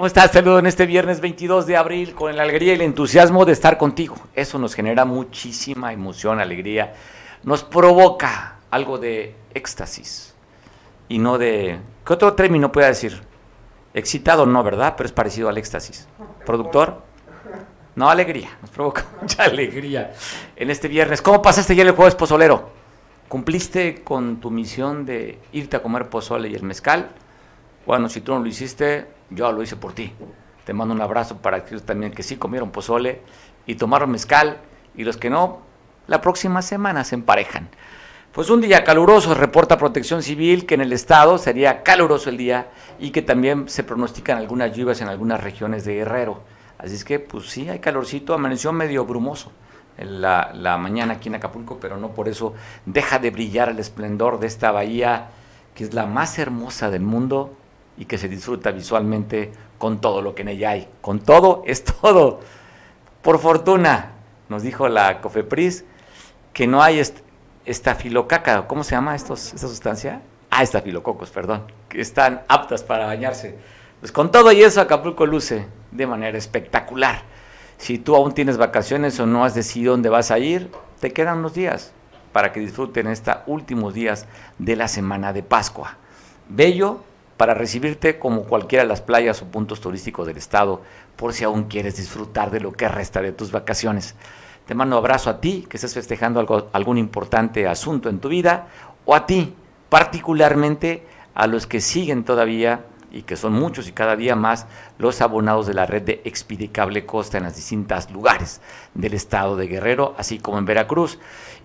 ¿Cómo estás? Saludo en este viernes 22 de abril con la alegría y el entusiasmo de estar contigo. Eso nos genera muchísima emoción, alegría. Nos provoca algo de éxtasis y no de... ¿Qué otro término puede decir? Excitado no, ¿verdad? Pero es parecido al éxtasis. ¿Productor? No, alegría. Nos provoca mucha alegría en este viernes. ¿Cómo pasaste ya el jueves pozolero? ¿Cumpliste con tu misión de irte a comer pozole y el mezcal? Bueno, si tú no lo hiciste, yo lo hice por ti. Te mando un abrazo para aquellos también que sí comieron pozole y tomaron mezcal y los que no, la próxima semana se emparejan. Pues un día caluroso, reporta Protección Civil que en el estado sería caluroso el día y que también se pronostican algunas lluvias en algunas regiones de Guerrero. Así es que, pues sí, hay calorcito, amaneció medio brumoso la, la mañana aquí en Acapulco, pero no por eso deja de brillar el esplendor de esta bahía que es la más hermosa del mundo y que se disfruta visualmente con todo lo que en ella hay. Con todo es todo. Por fortuna, nos dijo la Cofepris que no hay estafilocaca, ¿cómo se llama esta sustancia? Ah, estafilococos, perdón, que están aptas para bañarse. Pues con todo y eso Acapulco luce de manera espectacular. Si tú aún tienes vacaciones o no has decidido dónde vas a ir, te quedan unos días para que disfruten estos últimos días de la semana de Pascua. Bello, para recibirte como cualquiera de las playas o puntos turísticos del estado, por si aún quieres disfrutar de lo que resta de tus vacaciones. Te mando un abrazo a ti que estés festejando algo, algún importante asunto en tu vida, o a ti, particularmente a los que siguen todavía y que son muchos y cada día más los abonados de la red de Expedicable Costa en los distintos lugares del estado de Guerrero, así como en Veracruz.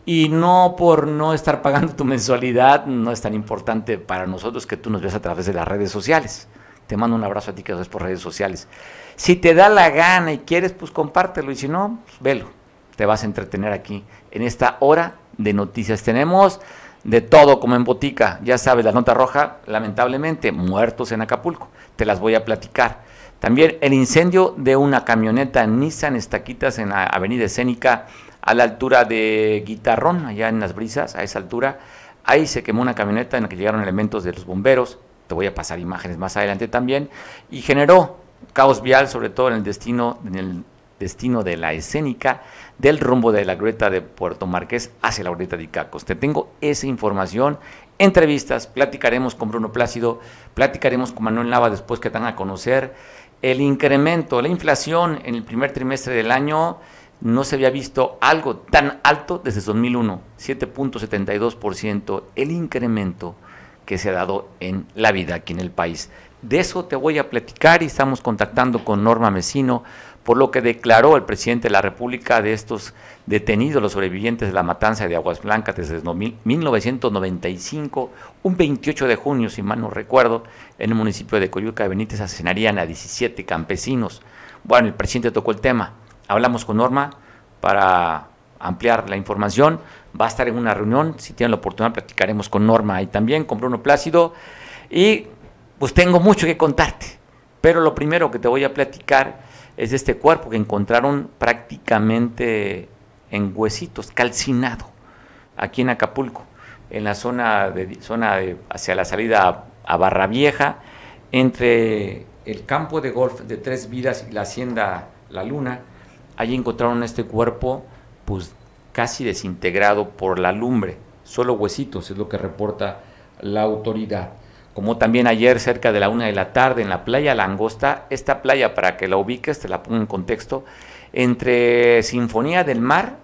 Y no por no estar pagando tu mensualidad, no es tan importante para nosotros que tú nos veas a través de las redes sociales. Te mando un abrazo a ti que lo ves por redes sociales. Si te da la gana y quieres, pues compártelo. Y si no, pues velo. Te vas a entretener aquí en esta hora de noticias. Tenemos de todo como en botica. Ya sabes, la nota roja, lamentablemente, muertos en Acapulco. Te las voy a platicar. También el incendio de una camioneta Nissan Estaquitas en la avenida Escénica a la altura de Guitarrón, allá en las brisas, a esa altura. Ahí se quemó una camioneta en la que llegaron elementos de los bomberos, te voy a pasar imágenes más adelante también, y generó caos vial, sobre todo en el destino, en el destino de la escénica del rumbo de la grieta de Puerto Marqués hacia la grieta de Icacos. Te tengo esa información, entrevistas, platicaremos con Bruno Plácido, platicaremos con Manuel Nava después que van a conocer el incremento, la inflación en el primer trimestre del año no se había visto algo tan alto desde 2001, 7.72%, el incremento que se ha dado en la vida aquí en el país. De eso te voy a platicar y estamos contactando con Norma Mesino por lo que declaró el presidente de la República de estos detenidos, los sobrevivientes de la matanza de Aguas Blancas desde 1995, un 28 de junio, si mal no recuerdo, en el municipio de Coyuca de Benítez asesinarían a 17 campesinos. Bueno, el presidente tocó el tema hablamos con Norma para ampliar la información. Va a estar en una reunión, si tienen la oportunidad platicaremos con Norma y también con Bruno Plácido. Y pues tengo mucho que contarte, pero lo primero que te voy a platicar es de este cuerpo que encontraron prácticamente en huesitos, calcinado, aquí en Acapulco, en la zona, de, zona hacia la salida a Barra Vieja, entre el campo de golf de Tres Vidas y la hacienda La Luna, Allí encontraron este cuerpo pues casi desintegrado por la lumbre, solo huesitos es lo que reporta la autoridad. Como también ayer cerca de la una de la tarde en la playa Langosta, esta playa para que la ubiques, te la pongo en contexto, entre Sinfonía del Mar,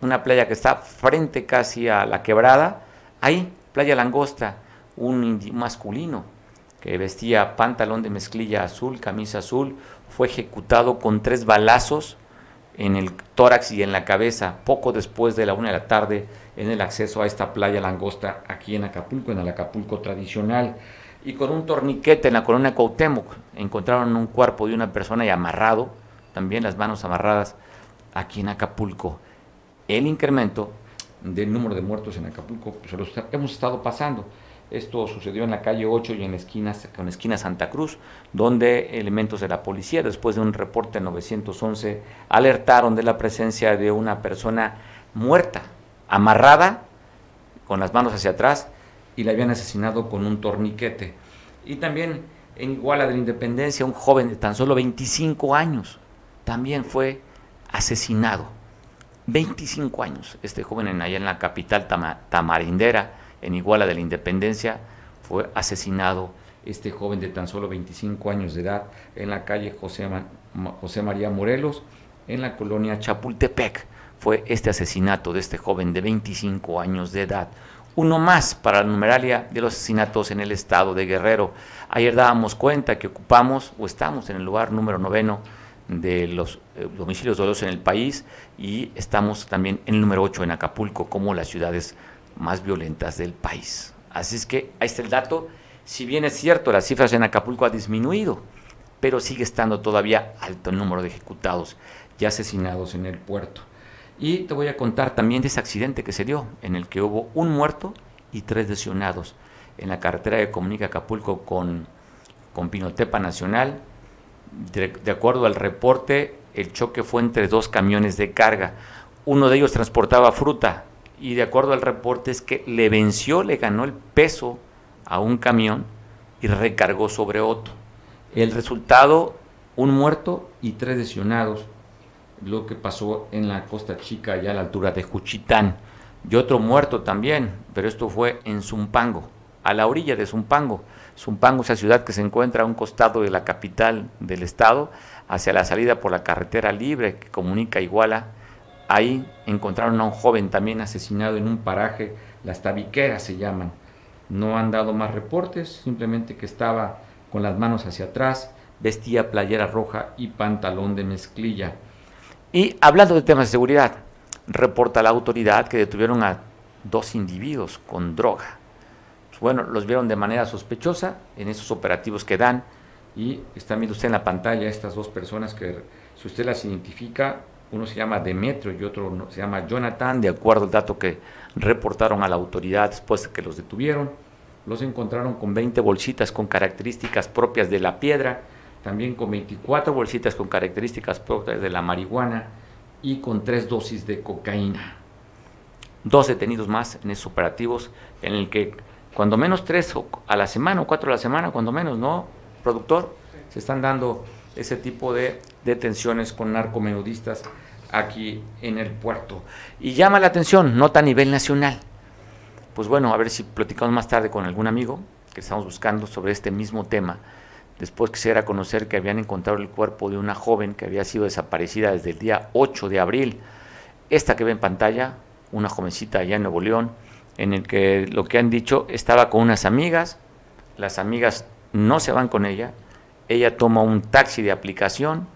una playa que está frente casi a la quebrada, ahí, playa Langosta, un masculino que vestía pantalón de mezclilla azul, camisa azul, fue ejecutado con tres balazos en el tórax y en la cabeza poco después de la una de la tarde en el acceso a esta playa langosta aquí en Acapulco, en el Acapulco tradicional. Y con un torniquete en la colonia Cuauhtémoc encontraron un cuerpo de una persona y amarrado, también las manos amarradas, aquí en Acapulco. El incremento del número de muertos en Acapulco, pues lo hemos estado pasando. Esto sucedió en la calle 8 y en la esquina, en esquina Santa Cruz, donde elementos de la policía, después de un reporte 911, alertaron de la presencia de una persona muerta, amarrada, con las manos hacia atrás, y la habían asesinado con un torniquete. Y también en Iguala de la Independencia, un joven de tan solo 25 años también fue asesinado. 25 años, este joven en, allá en la capital tamarindera, en Iguala de la Independencia, fue asesinado este joven de tan solo 25 años de edad en la calle José, José María Morelos, en la colonia Chapultepec. Fue este asesinato de este joven de 25 años de edad. Uno más para la numeralia de los asesinatos en el estado de Guerrero. Ayer dábamos cuenta que ocupamos o estamos en el lugar número noveno de los eh, domicilios dolosos en el país y estamos también en el número 8 en Acapulco como las ciudades más violentas del país. Así es que ahí está el dato. Si bien es cierto, las cifras en Acapulco ha disminuido, pero sigue estando todavía alto el número de ejecutados y asesinados en el puerto. Y te voy a contar también de ese accidente que se dio, en el que hubo un muerto y tres lesionados en la carretera de comunica Acapulco con, con Pinotepa Nacional. De, de acuerdo al reporte, el choque fue entre dos camiones de carga. Uno de ellos transportaba fruta y de acuerdo al reporte es que le venció, le ganó el peso a un camión y recargó sobre otro. El resultado, un muerto y tres lesionados, lo que pasó en la Costa Chica, allá a la altura de Juchitán. Y otro muerto también, pero esto fue en Zumpango, a la orilla de Zumpango. Zumpango es la ciudad que se encuentra a un costado de la capital del estado, hacia la salida por la carretera libre que comunica Iguala. Ahí encontraron a un joven también asesinado en un paraje, las tabiqueras se llaman no han dado más reportes, simplemente que estaba con las manos hacia atrás, vestía playera roja y pantalón de mezclilla. Y hablando de temas de seguridad, reporta la autoridad que detuvieron a dos individuos con droga. Bueno, los vieron de manera sospechosa en esos operativos que dan y están viendo usted en la pantalla estas dos personas que si usted las identifica, uno se llama Demetrio y otro se llama Jonathan, de acuerdo al dato que reportaron a la autoridad después de que los detuvieron. Los encontraron con 20 bolsitas con características propias de la piedra, también con 24 bolsitas con características propias de la marihuana y con tres dosis de cocaína. Dos detenidos más en esos operativos, en el que cuando menos tres a la semana o cuatro a la semana, cuando menos, ¿no, productor? Se están dando ese tipo de detenciones con narcomenudistas aquí en el puerto. Y llama la atención, nota a nivel nacional. Pues bueno, a ver si platicamos más tarde con algún amigo que estamos buscando sobre este mismo tema. Después quisiera conocer que habían encontrado el cuerpo de una joven que había sido desaparecida desde el día 8 de abril. Esta que ve en pantalla, una jovencita allá en Nuevo León, en el que lo que han dicho estaba con unas amigas, las amigas no se van con ella, ella toma un taxi de aplicación,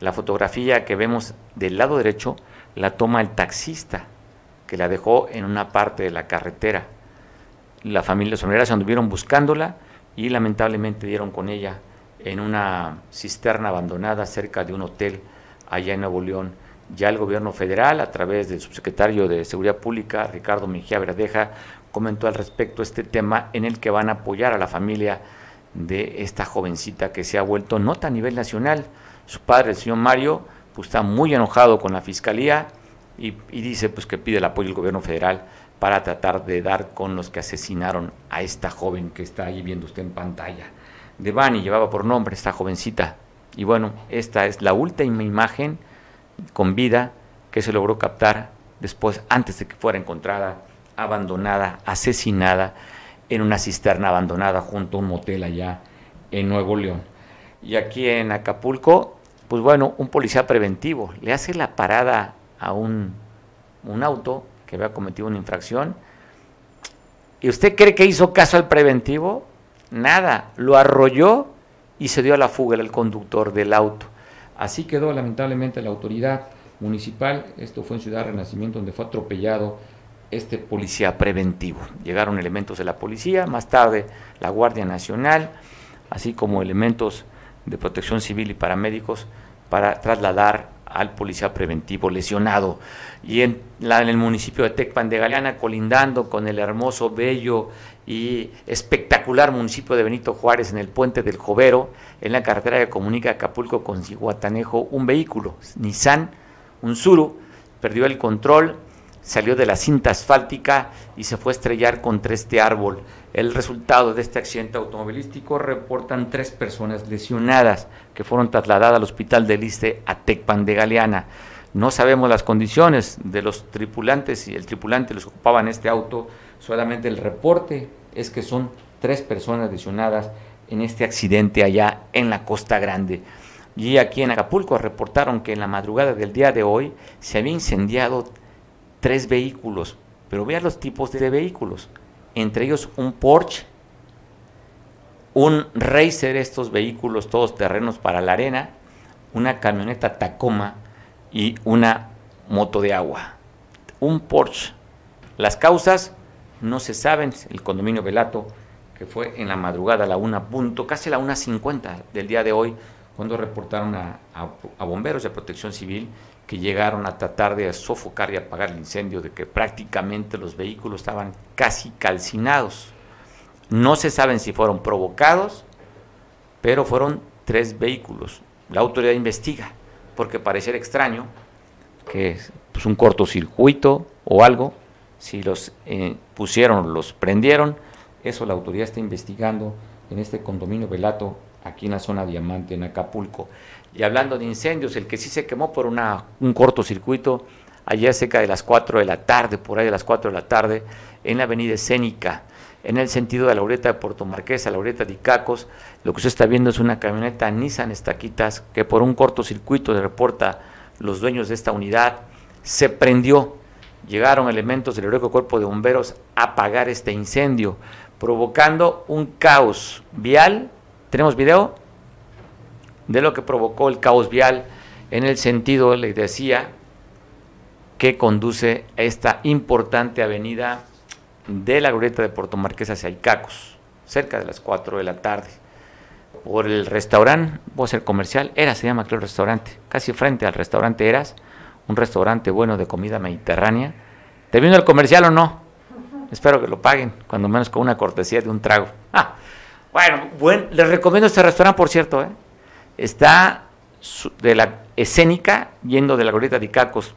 la fotografía que vemos del lado derecho la toma el taxista, que la dejó en una parte de la carretera. La familia sonera se anduvieron buscándola y lamentablemente dieron con ella en una cisterna abandonada cerca de un hotel allá en Nuevo León. Ya el gobierno federal, a través del subsecretario de Seguridad Pública, Ricardo Mejía Verdeja, comentó al respecto este tema en el que van a apoyar a la familia de esta jovencita que se ha vuelto nota a nivel nacional. Su padre, el señor Mario, pues está muy enojado con la fiscalía y, dice pues que pide el apoyo del gobierno federal para tratar de dar con los que asesinaron a esta joven que está ahí viendo usted en pantalla. Devani llevaba por nombre esta jovencita. Y bueno, esta es la última imagen con vida que se logró captar después, antes de que fuera encontrada, abandonada, asesinada en una cisterna abandonada junto a un motel allá en Nuevo León. Y aquí en Acapulco, pues bueno, un policía preventivo le hace la parada a un, un auto que había cometido una infracción. ¿Y usted cree que hizo caso al preventivo? Nada, lo arrolló y se dio a la fuga el conductor del auto. Así quedó lamentablemente la autoridad municipal, esto fue en Ciudad Renacimiento, donde fue atropellado este policía preventivo. Llegaron elementos de la policía, más tarde la Guardia Nacional, así como elementos de protección civil y paramédicos para trasladar al policía preventivo lesionado. Y en, la, en el municipio de Tecpan de Galeana, colindando con el hermoso, bello y espectacular municipio de Benito Juárez, en el puente del Jovero, en la carretera que comunica Acapulco con Cihuatanejo, un vehículo, Nissan, un Suru, perdió el control, salió de la cinta asfáltica y se fue a estrellar contra este árbol. El resultado de este accidente automovilístico reportan tres personas lesionadas que fueron trasladadas al hospital de Liste a Tecpan de Galeana. No sabemos las condiciones de los tripulantes y el tripulante los ocupaba este auto, solamente el reporte es que son tres personas lesionadas en este accidente allá en la Costa Grande. Y aquí en Acapulco reportaron que en la madrugada del día de hoy se había incendiado tres vehículos, pero vean los tipos de vehículos, entre ellos un Porsche, un Racer, estos vehículos todos terrenos para la arena, una camioneta Tacoma y una moto de agua. Un Porsche. Las causas no se saben, el condominio Velato, que fue en la madrugada a la una punto, casi a la 1.50 del día de hoy, cuando reportaron a, a bomberos de protección civil que llegaron a tratar de sofocar y apagar el incendio, de que prácticamente los vehículos estaban casi calcinados. No se saben si fueron provocados, pero fueron tres vehículos. La autoridad investiga, porque pareciera extraño que pues, un cortocircuito o algo, si los eh, pusieron, los prendieron, eso la autoridad está investigando en este condominio Velato, aquí en la zona Diamante, en Acapulco. Y hablando de incendios, el que sí se quemó por una, un cortocircuito, ayer cerca de las 4 de la tarde, por ahí de las 4 de la tarde, en la avenida Escénica, en el sentido de la Laureta de Puerto Marqués a la Laureta de Icacos, lo que usted está viendo es una camioneta Nissan Estaquitas que por un cortocircuito le reporta los dueños de esta unidad, se prendió. Llegaron elementos del Heroico Cuerpo de Bomberos a apagar este incendio, provocando un caos vial. ¿Tenemos video? De lo que provocó el caos vial en el sentido, le decía, que conduce a esta importante avenida de la glorieta de Puerto Marqués hacia Icacos, cerca de las 4 de la tarde. Por el restaurante, voy a ser comercial, Eras se llama creo el restaurante, casi frente al restaurante Eras, un restaurante bueno de comida mediterránea. ¿Te vino el comercial o no? Espero que lo paguen, cuando menos con una cortesía de un trago. Ah, bueno, bueno, les recomiendo este restaurante, por cierto, ¿eh? Está de la escénica, yendo de la glorieta de Icacos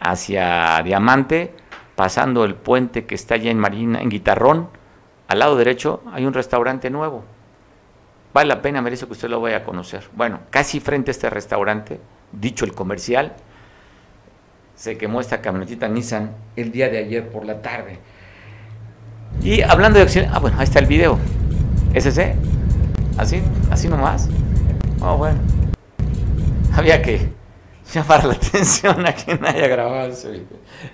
hacia Diamante, pasando el puente que está allá en Marina, en Guitarrón, al lado derecho hay un restaurante nuevo. Vale la pena, merece que usted lo vaya a conocer. Bueno, casi frente a este restaurante, dicho el comercial, se quemó esta camionetita Nissan el día de ayer por la tarde. Y hablando de acción, ah, bueno, ahí está el video. ¿Ese? ¿Así? ¿Así nomás? Oh, bueno. Había que llamar la atención a quien haya grabado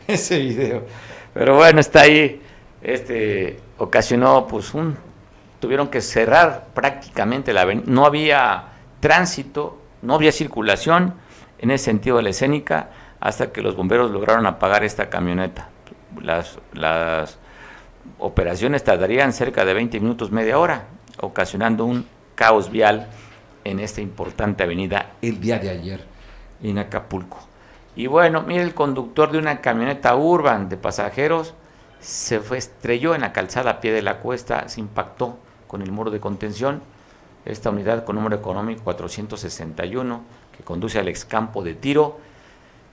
ese video. Pero bueno, está ahí. Este ocasionó pues un tuvieron que cerrar prácticamente la avenida. No había tránsito, no había circulación en ese sentido de la escénica hasta que los bomberos lograron apagar esta camioneta. Las, las operaciones tardarían cerca de 20 minutos, media hora, ocasionando un caos vial en esta importante avenida el día de ayer en Acapulco. Y bueno, mire, el conductor de una camioneta urban de pasajeros se estrelló en la calzada a pie de la cuesta, se impactó con el muro de contención. Esta unidad con número económico 461 que conduce al excampo de tiro.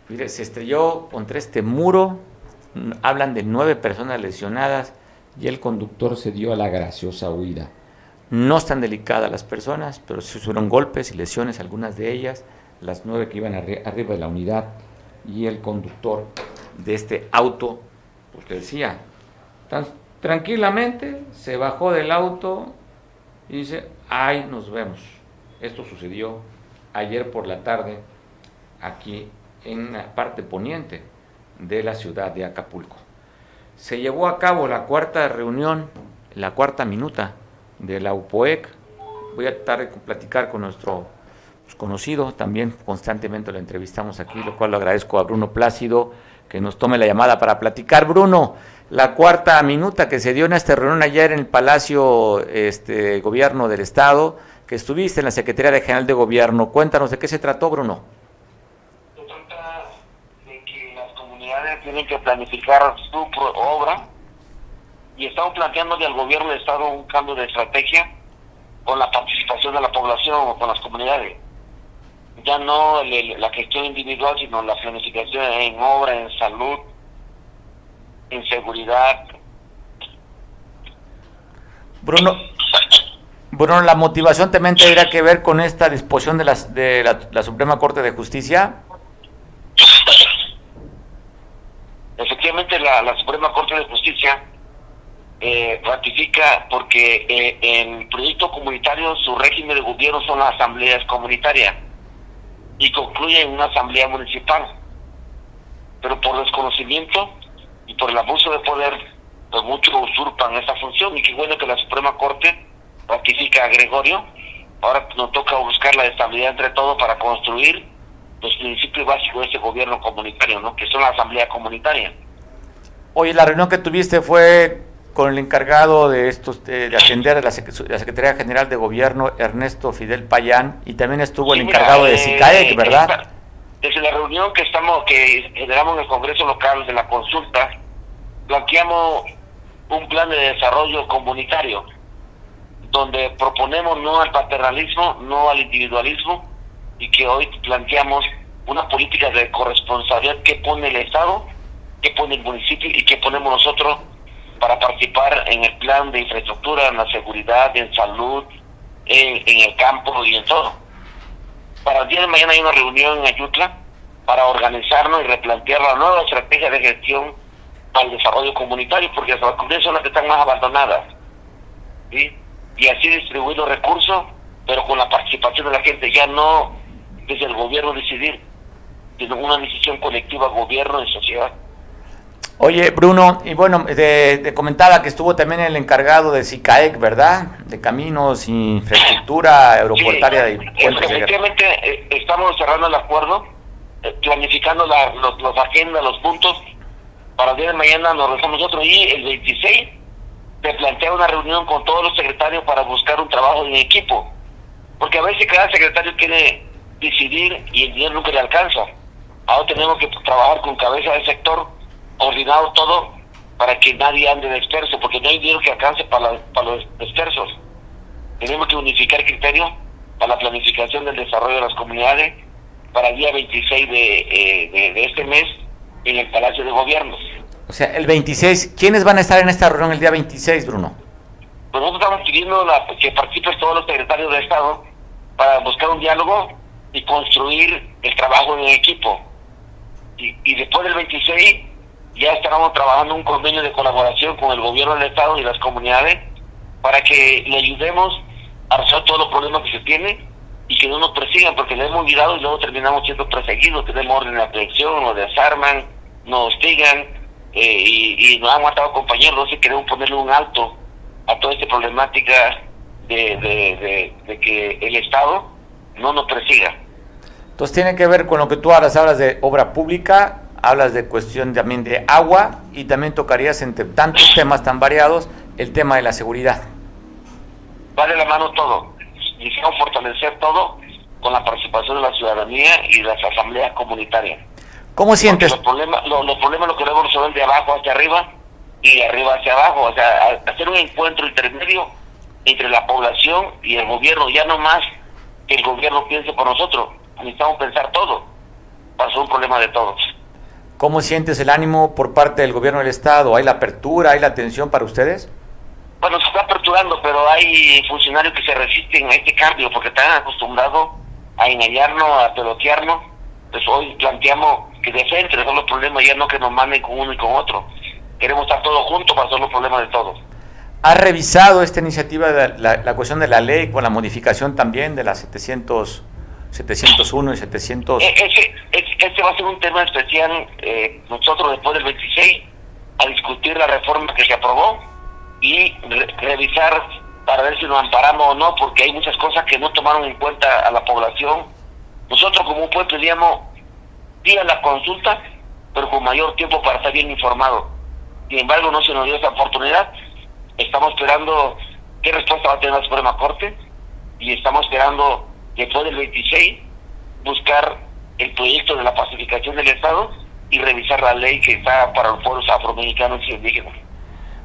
Mire, se estrelló contra este muro, hablan de nueve personas lesionadas y el conductor se dio a la graciosa huida. No están delicadas las personas, pero se fueron golpes y lesiones, algunas de ellas, las nueve que iban arriba de la unidad y el conductor de este auto, pues decía, tan tranquilamente se bajó del auto y dice, ay, nos vemos. Esto sucedió ayer por la tarde aquí en la parte poniente de la ciudad de Acapulco. Se llevó a cabo la cuarta reunión, la cuarta minuta de la UPOEC. Voy a tratar de platicar con nuestro pues, conocido, también constantemente lo entrevistamos aquí, lo cual lo agradezco a Bruno Plácido que nos tome la llamada para platicar. Bruno, la cuarta minuta que se dio en esta reunión ayer en el Palacio este, Gobierno del Estado, que estuviste en la Secretaría General de Gobierno. Cuéntanos de qué se trató, Bruno. Se trata de que las comunidades tienen que planificar su obra y estamos planteándole al gobierno de Estado un cambio de estrategia con la participación de la población o con las comunidades. Ya no la gestión individual, sino la planificación en obra, en salud, en seguridad. Bruno, Bruno, la motivación también tendría que ver con esta disposición de, las, de la, Suprema Corte de Justicia. Efectivamente, la, Suprema Corte de Justicia eh, ratifica porque eh, en proyecto comunitario su régimen de gobierno son las asambleas comunitarias y concluye en una asamblea municipal. Pero por desconocimiento y por el abuso de poder, pues muchos usurpan esa función y qué bueno que la Suprema Corte ratifica a Gregorio. Ahora nos toca buscar la estabilidad entre todos para construir los principios básicos de ese gobierno comunitario, ¿no? que son la asamblea comunitaria. Oye, la reunión que tuviste fue con el encargado de estos de, atender a la, Secretaría General de Gobierno, Ernesto Fidel Payán, y también estuvo el encargado de SICAEC, ¿verdad? desde la reunión que estamos que generamos en el Congreso local de la consulta, planteamos un plan de desarrollo comunitario donde proponemos no al paternalismo, no al individualismo y que hoy planteamos una política de corresponsabilidad que pone el Estado, que pone el municipio y que ponemos nosotros para participar en el plan de infraestructura, en la seguridad, en salud, en, el campo y en todo. Para el día de mañana hay una reunión en Ayutla para organizarnos y replantear la nueva estrategia de gestión el desarrollo comunitario, porque las comunidades son las que están más abandonadas. ¿sí? y así distribuir los recursos, pero con la participación de la gente, ya no desde el gobierno decidir, sino una decisión colectiva, gobierno y sociedad. Oye, Bruno, y bueno, te, comentaba que estuvo también el encargado de SICAEC, ¿verdad? De caminos infraestructura aeroportuaria de Efectivamente, eh, estamos cerrando el acuerdo, eh, planificando la, los, las agendas, los puntos, para el día de mañana nos rezamos nosotros y el 26 te plantea una reunión con todos los secretarios para buscar un trabajo en equipo. Porque a veces cada secretario quiere decidir y el dinero nunca le alcanza. Ahora tenemos que trabajar con cabeza del sector, coordinado todo, para que nadie ande disperso, porque no hay dinero que alcance para, para los dispersos. Tenemos que unificar criterios para la planificación del desarrollo de las comunidades para el día 26 de, eh, de este mes en el Palacio de Gobierno. O sea, el 26, ¿quiénes van a estar en esta reunión el día 26, Bruno? Pues nosotros estamos pidiendo que participen todos los secretarios de Estado para buscar un diálogo y construir el trabajo en equipo. Y, después del 26 ya estaremos trabajando un convenio de colaboración con el gobierno del Estado y las comunidades para que le ayudemos a resolver todos los problemas que se tienen y que no nos persigan, porque le hemos olvidado y luego terminamos siendo perseguidos, tenemos orden de aprehensión, nos desarman, nos hostigan, eh, y, nos han matado compañeros, y queremos ponerle un alto a toda esta problemática de, que el Estado no nos persiga. Entonces tiene que ver con lo que tú hablas, hablas de obra pública, hablas de cuestión también de agua y también tocarías entre tantos temas tan variados el tema de la seguridad. Vale la mano todo. Necesitamos fortalecer todo con la participación de la ciudadanía y las asambleas comunitarias. ¿Cómo sientes? Los problemas, los, problemas los queremos resolver de abajo hacia arriba y de arriba hacia abajo. O sea, hacer un encuentro intermedio entre la población y el gobierno, ya no más que el gobierno piense por nosotros. Necesitamos pensar todo para ser un problema de todos. ¿Cómo sientes el ánimo por parte del gobierno del Estado? ¿Hay la apertura, hay la atención para ustedes? Bueno, se está aperturando, pero hay funcionarios que se resisten a este cambio porque están acostumbrados a engañarnos, a pelotearnos. Pues hoy planteamos que de frente los problemas, ya no que nos manden con uno y con otro. Queremos estar todos juntos para resolver los problemas de todos. ¿Ha revisado esta iniciativa de la, cuestión de la ley con la modificación también de las 700, 701 y 700? E, ese, este va a ser un tema especial. Eh, nosotros después del 26 a discutir la reforma que se aprobó y revisar para ver si nos amparamos o no, porque hay muchas cosas que no tomaron en cuenta a la población. Nosotros como pueblo pedíamos diga la consulta, pero con mayor tiempo para estar bien informado. Sin embargo, no se nos dio esa oportunidad. Estamos esperando qué respuesta va a tener la Suprema Corte y estamos esperando después del 26 buscar el proyecto de la pacificación del Estado y revisar la ley que está para los pueblos afroamericanos y indígenas.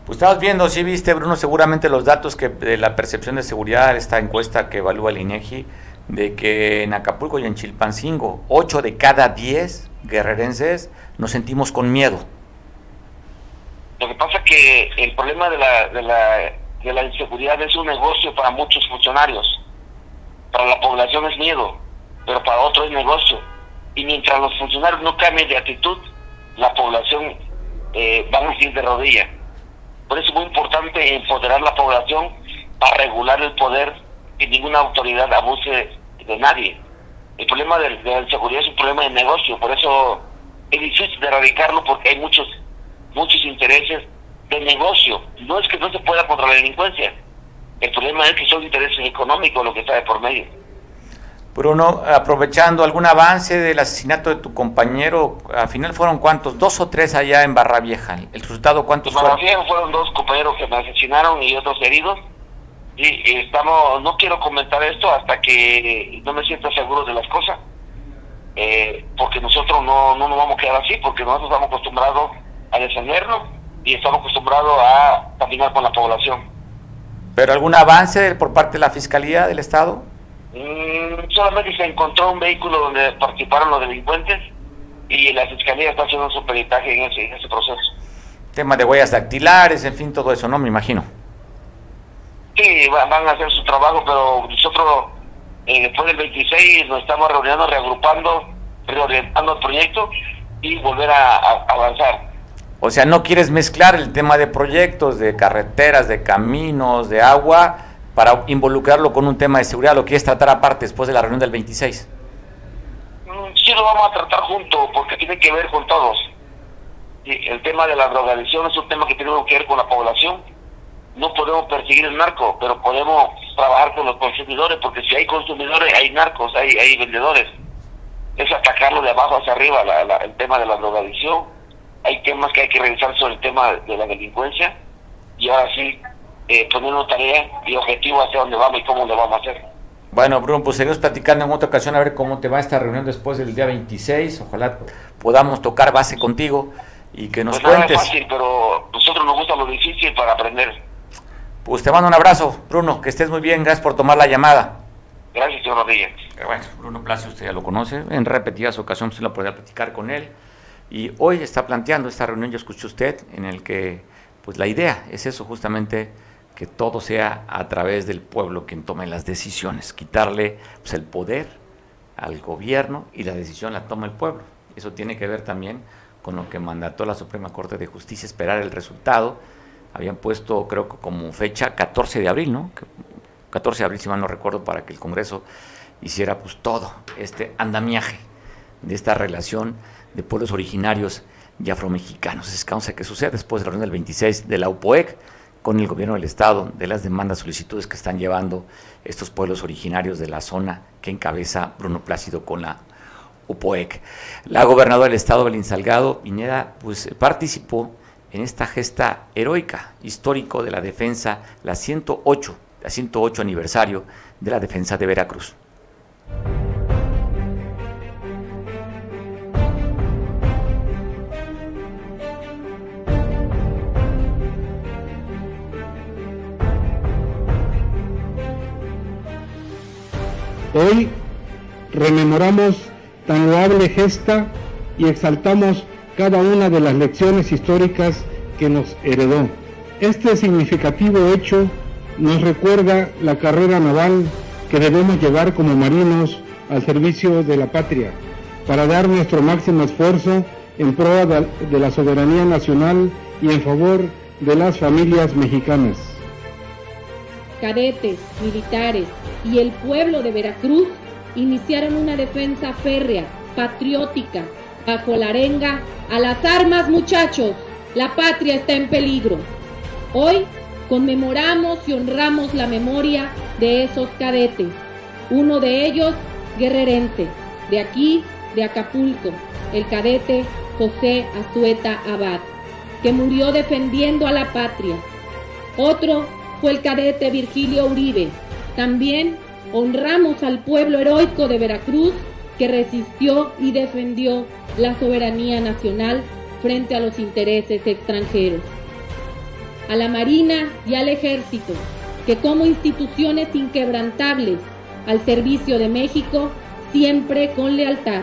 Pues estabas viendo, sí viste, Bruno, seguramente los datos que de la percepción de seguridad, esta encuesta que evalúa el INEGI, de que en Acapulco y en Chilpancingo, 8 de cada 10 guerrerenses nos sentimos con miedo. que el problema de la, de la, de la inseguridad es un negocio para muchos funcionarios. Para la población es miedo, pero para otros es negocio. Y mientras los funcionarios no cambien de actitud, la población eh, va a ir de rodillas. Por eso es muy importante empoderar la población para regular el poder y ninguna autoridad abuse de nadie. El problema de, la inseguridad es un problema de negocio, por eso es difícil de erradicarlo porque hay muchos muchos intereses de negocio. No es que no se pueda contra la delincuencia. El problema es que son intereses económicos lo que está de por medio. Bruno, aprovechando algún avance del asesinato de tu compañero, al final fueron cuántos, dos o tres allá en Barra Vieja. ¿El resultado cuántos en Barra Vieja fueron dos compañeros que me asesinaron y otros heridos. Y estamos, no quiero comentar esto hasta que no me sienta seguro de las cosas, eh, porque nosotros no, no nos vamos a quedar así, porque nosotros estamos acostumbrados a defendernos y estamos acostumbrados a caminar con la población. ¿Pero algún avance por parte de la Fiscalía del Estado? Mm, solamente se encontró un vehículo donde participaron los delincuentes y la Fiscalía está haciendo su peritaje en ese, en ese proceso. Tema de huellas dactilares, en fin, todo eso, ¿no? Me imagino. Sí, van a hacer su trabajo, pero nosotros eh, después del 26 nos estamos reuniendo, reagrupando, reorientando el proyecto y volver a avanzar. O sea, no quieres mezclar el tema de proyectos, de carreteras, de caminos, de agua, para involucrarlo con un tema de seguridad, lo quieres tratar aparte después de la reunión del 26. Mm, sí, lo vamos a tratar junto, porque tiene que ver con todos. El tema de la drogadicción es un tema que tiene que ver con la población. No podemos perseguir el narco, pero podemos trabajar con los consumidores, porque si hay consumidores, hay narcos, hay, hay vendedores. Es atacarlo de abajo hacia arriba, el tema de la drogadicción hay temas que hay que revisar sobre el tema de la delincuencia y ahora sí eh, poner una tarea y objetivo hacia dónde vamos y cómo lo vamos a hacer. Bueno, Bruno, pues seguimos platicando en otra ocasión a ver cómo te va esta reunión después del día 26. Ojalá podamos tocar base contigo y que nos pues cuentes. es fácil, pero nosotros nos gusta lo difícil para aprender. Pues te mando un abrazo, Bruno, que estés muy bien, gracias por tomar la llamada. Gracias, señor Rodríguez. Bueno, Bruno Placio, usted ya lo conoce, en repetidas ocasiones se lo podría platicar con él. Y hoy está planteando esta reunión, yo escuché usted, en el que pues la idea es eso justamente, que todo sea a través del pueblo quien tome las decisiones, quitarle pues, el poder al gobierno y la decisión la toma el pueblo. Eso tiene que ver también con lo que mandató la Suprema Corte de Justicia, esperar el resultado. Habían puesto, creo que como fecha, 14 de abril, ¿no? 14 de abril, si mal no recuerdo, para que el Congreso hiciera pues todo este andamiaje de esta relación de pueblos originarios y afromexicanos. Es causa que sucede después de la reunión del 26 de la UPOEC con el gobierno del Estado de las demandas, solicitudes que están llevando estos pueblos originarios de la zona que encabeza Bruno Plácido con la UPOEC. La gobernadora del Estado, Belín Salgado Pineda, pues participó en esta gesta heroica, histórico de la defensa, la 108, la 108 aniversario de la defensa de Veracruz. Hoy rememoramos tan loable gesta y exaltamos cada una de las lecciones históricas que nos heredó. Este significativo hecho nos recuerda la carrera naval que debemos llevar como marinos al servicio de la patria, para dar nuestro máximo esfuerzo en pro de la soberanía nacional y en favor de las familias mexicanas cadetes, militares y el pueblo de Veracruz iniciaron una defensa férrea, patriótica, bajo la arenga a las armas muchachos, la patria está en peligro. Hoy conmemoramos y honramos la memoria de esos cadetes, uno de ellos guerrerense, de aquí, de Acapulco, el cadete José Azueta Abad, que murió defendiendo a la patria. Otro fue el cadete Virgilio Uribe. También honramos al pueblo heroico de Veracruz que resistió y defendió la soberanía nacional frente a los intereses extranjeros. A la Marina y al Ejército, que como instituciones inquebrantables al servicio de México, siempre con lealtad,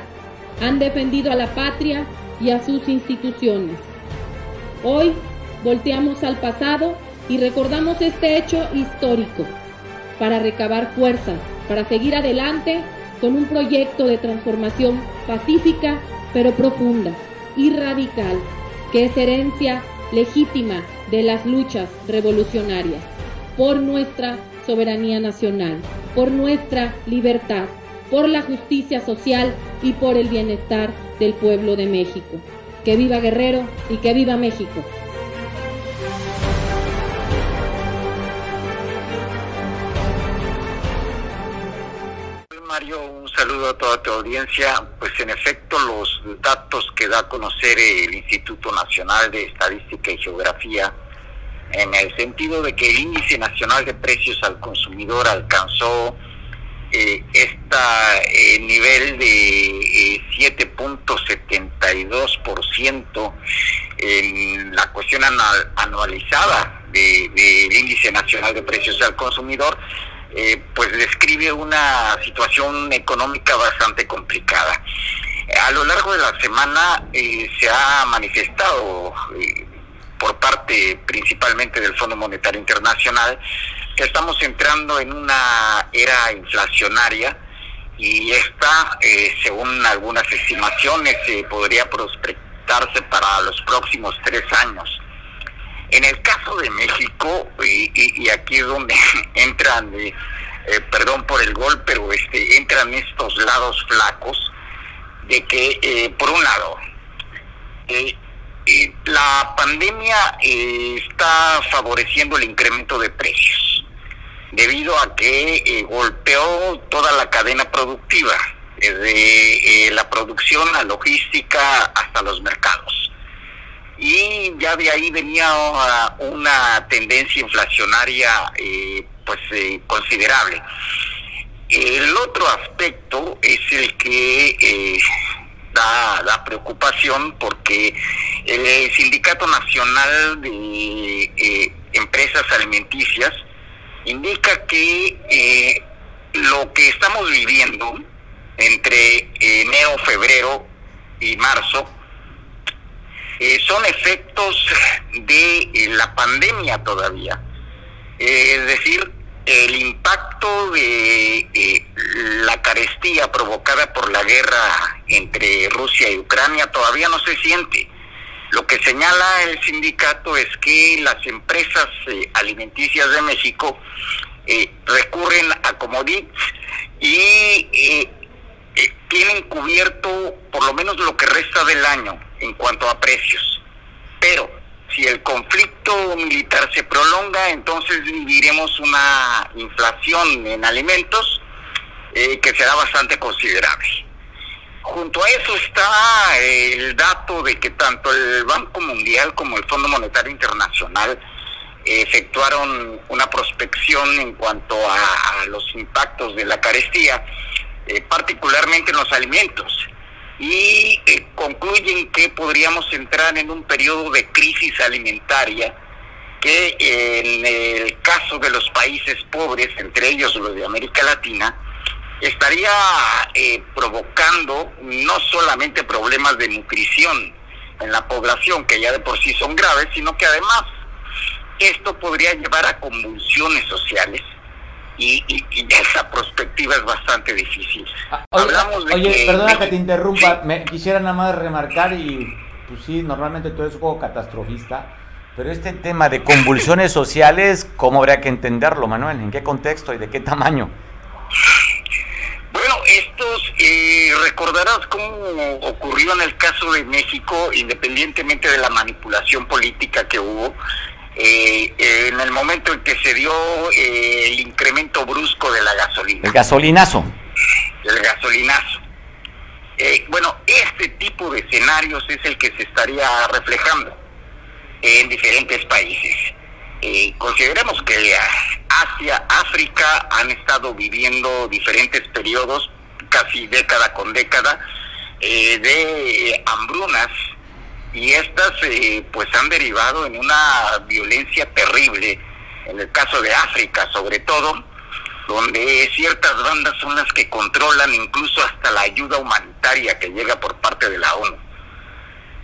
han defendido a la patria y a sus instituciones. Hoy volteamos al pasado y recordamos este hecho histórico para recabar fuerzas, para seguir adelante con un proyecto de transformación pacífica pero profunda y radical, que es herencia legítima de las luchas revolucionarias por nuestra soberanía nacional, por nuestra libertad, por la justicia social y por el bienestar del pueblo de México. Que viva Guerrero y que viva México. Mario, un saludo a toda tu audiencia. Pues en efecto, los datos que da a conocer el Instituto Nacional de Estadística y Geografía, en el sentido de que el índice nacional de precios al consumidor alcanzó eh, este nivel de 7.72% eh, en la cuestión anualizada del índice nacional de precios al consumidor, eh, pues describe una situación económica bastante complicada. A lo largo de la semana eh, se ha manifestado eh, por parte principalmente del Fondo Monetario Internacional que estamos entrando en una era inflacionaria y esta, según algunas estimaciones, podría prospectarse para los próximos tres años. En el caso de México, y, aquí es donde entran, eh, eh, perdón por el gol, pero este, entran estos lados flacos, de que, eh, por un lado, la pandemia está favoreciendo el incremento de precios, debido a que golpeó toda la cadena productiva, desde la producción, la logística hasta los mercados y ya de ahí venía una tendencia inflacionaria eh, pues eh, considerable. El otro aspecto es el que eh, da, preocupación porque el Sindicato Nacional de Empresas Alimenticias indica que lo que estamos viviendo entre enero, febrero y marzo eh, son efectos de eh, la pandemia todavía. Eh, es decir, el impacto de la carestía provocada por la guerra entre Rusia y Ucrania todavía no se siente. Lo que señala el sindicato es que las empresas alimenticias de México recurren a commodities y tienen cubierto por lo menos lo que resta del año en cuanto a precios. Pero si el conflicto militar se prolonga, entonces viviremos una inflación en alimentos eh, que será bastante considerable. Junto a eso está el dato de que tanto el Banco Mundial como el Fondo Monetario Internacional efectuaron una prospección en cuanto a, los impactos de la carestía, eh, particularmente en los alimentos y concluyen que podríamos entrar en un periodo de crisis alimentaria que en el caso de los países pobres, entre ellos los de América Latina, estaría eh, provocando no solamente problemas de nutrición en la población, que ya de por sí son graves, sino que además esto podría llevar a convulsiones sociales y, esa perspectiva es bastante difícil. Ah, oye, perdona que te interrumpa, me quisiera nada más remarcar y pues sí, normalmente tú eres un poco catastrofista, pero este tema de convulsiones sociales, ¿cómo habría que entenderlo, Manuel? ¿En qué contexto y de qué tamaño? Bueno, estos, eh, recordarás cómo ocurrió en el caso de México, independientemente de la manipulación política que hubo, eh, en el momento en que se dio eh, el incremento brusco de la gasolina. El gasolinazo. El gasolinazo. Eh, bueno, este tipo de escenarios es el que se estaría reflejando en diferentes países. consideremos que Asia, África han estado viviendo diferentes periodos, casi década con década, de hambrunas y estas eh, pues han derivado en una violencia terrible, en el caso de África sobre todo, donde ciertas bandas son las que controlan incluso hasta la ayuda humanitaria que llega por parte de la ONU.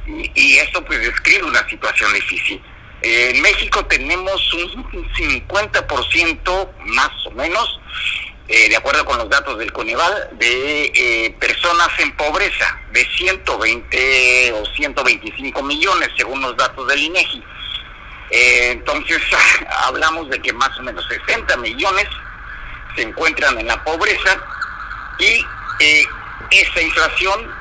Y, y esto pues describe una situación difícil. en México tenemos un 50% más o menos, de acuerdo con los datos del Coneval, de personas en pobreza, de 120 o 125 millones, según los datos del INEGI. entonces, hablamos de que más o menos 60 millones se encuentran en la pobreza y eh, esa inflación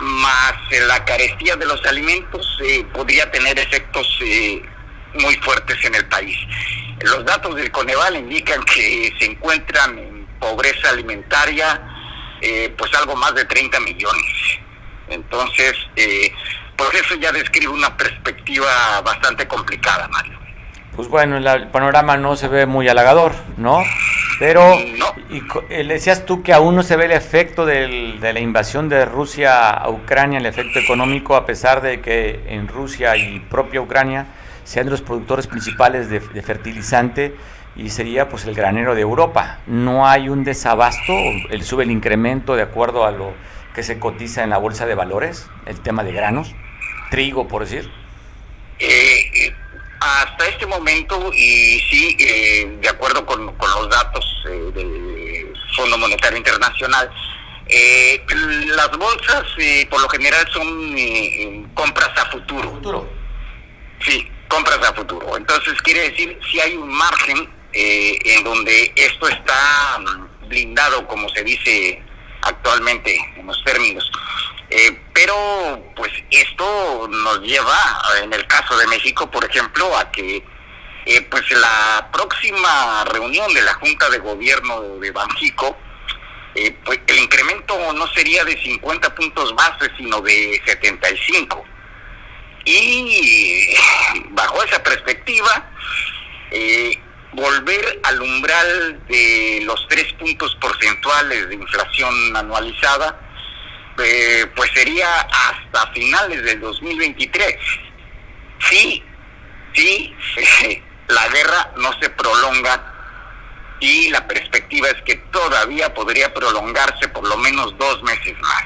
más la carestía de los alimentos eh, podría tener efectos eh, muy fuertes en el país. Los datos del Coneval indican que se encuentran en pobreza alimentaria pues algo más de 30 millones. Entonces, pues eso ya describe una perspectiva bastante complicada, Mario. Pues bueno, el panorama no se ve muy halagador, ¿no? Pero, y, eh, decías tú que aún no se ve el efecto de la invasión de Rusia a Ucrania, el efecto económico, a pesar de que en Rusia y propia Ucrania sean los productores principales de, fertilizante y sería pues el granero de Europa. ¿No hay un desabasto? ¿El sube el incremento de acuerdo a lo que se cotiza en la bolsa de valores? El tema de granos, trigo, por decir. Eh, eh hasta este momento, y sí, eh, de acuerdo con, los datos eh, del Fondo Monetario Internacional, eh, las bolsas por lo general son compras a futuro. futuro. Sí, compras a futuro. Entonces quiere decir si hay un margen en donde esto está mm, blindado, como se dice actualmente en los términos. Eh, pero pues esto nos lleva, en el caso de México, por ejemplo, a que eh, pues la próxima reunión de la Junta de Gobierno de Banjico, eh, pues el incremento no sería de 50 puntos base, sino de 75. Y bajo esa perspectiva, volver al umbral de los tres puntos porcentuales de inflación anualizada, eh, pues sería hasta finales del 2023. Sí, sí, la guerra no se prolonga y la perspectiva es que todavía podría prolongarse por lo menos dos meses más.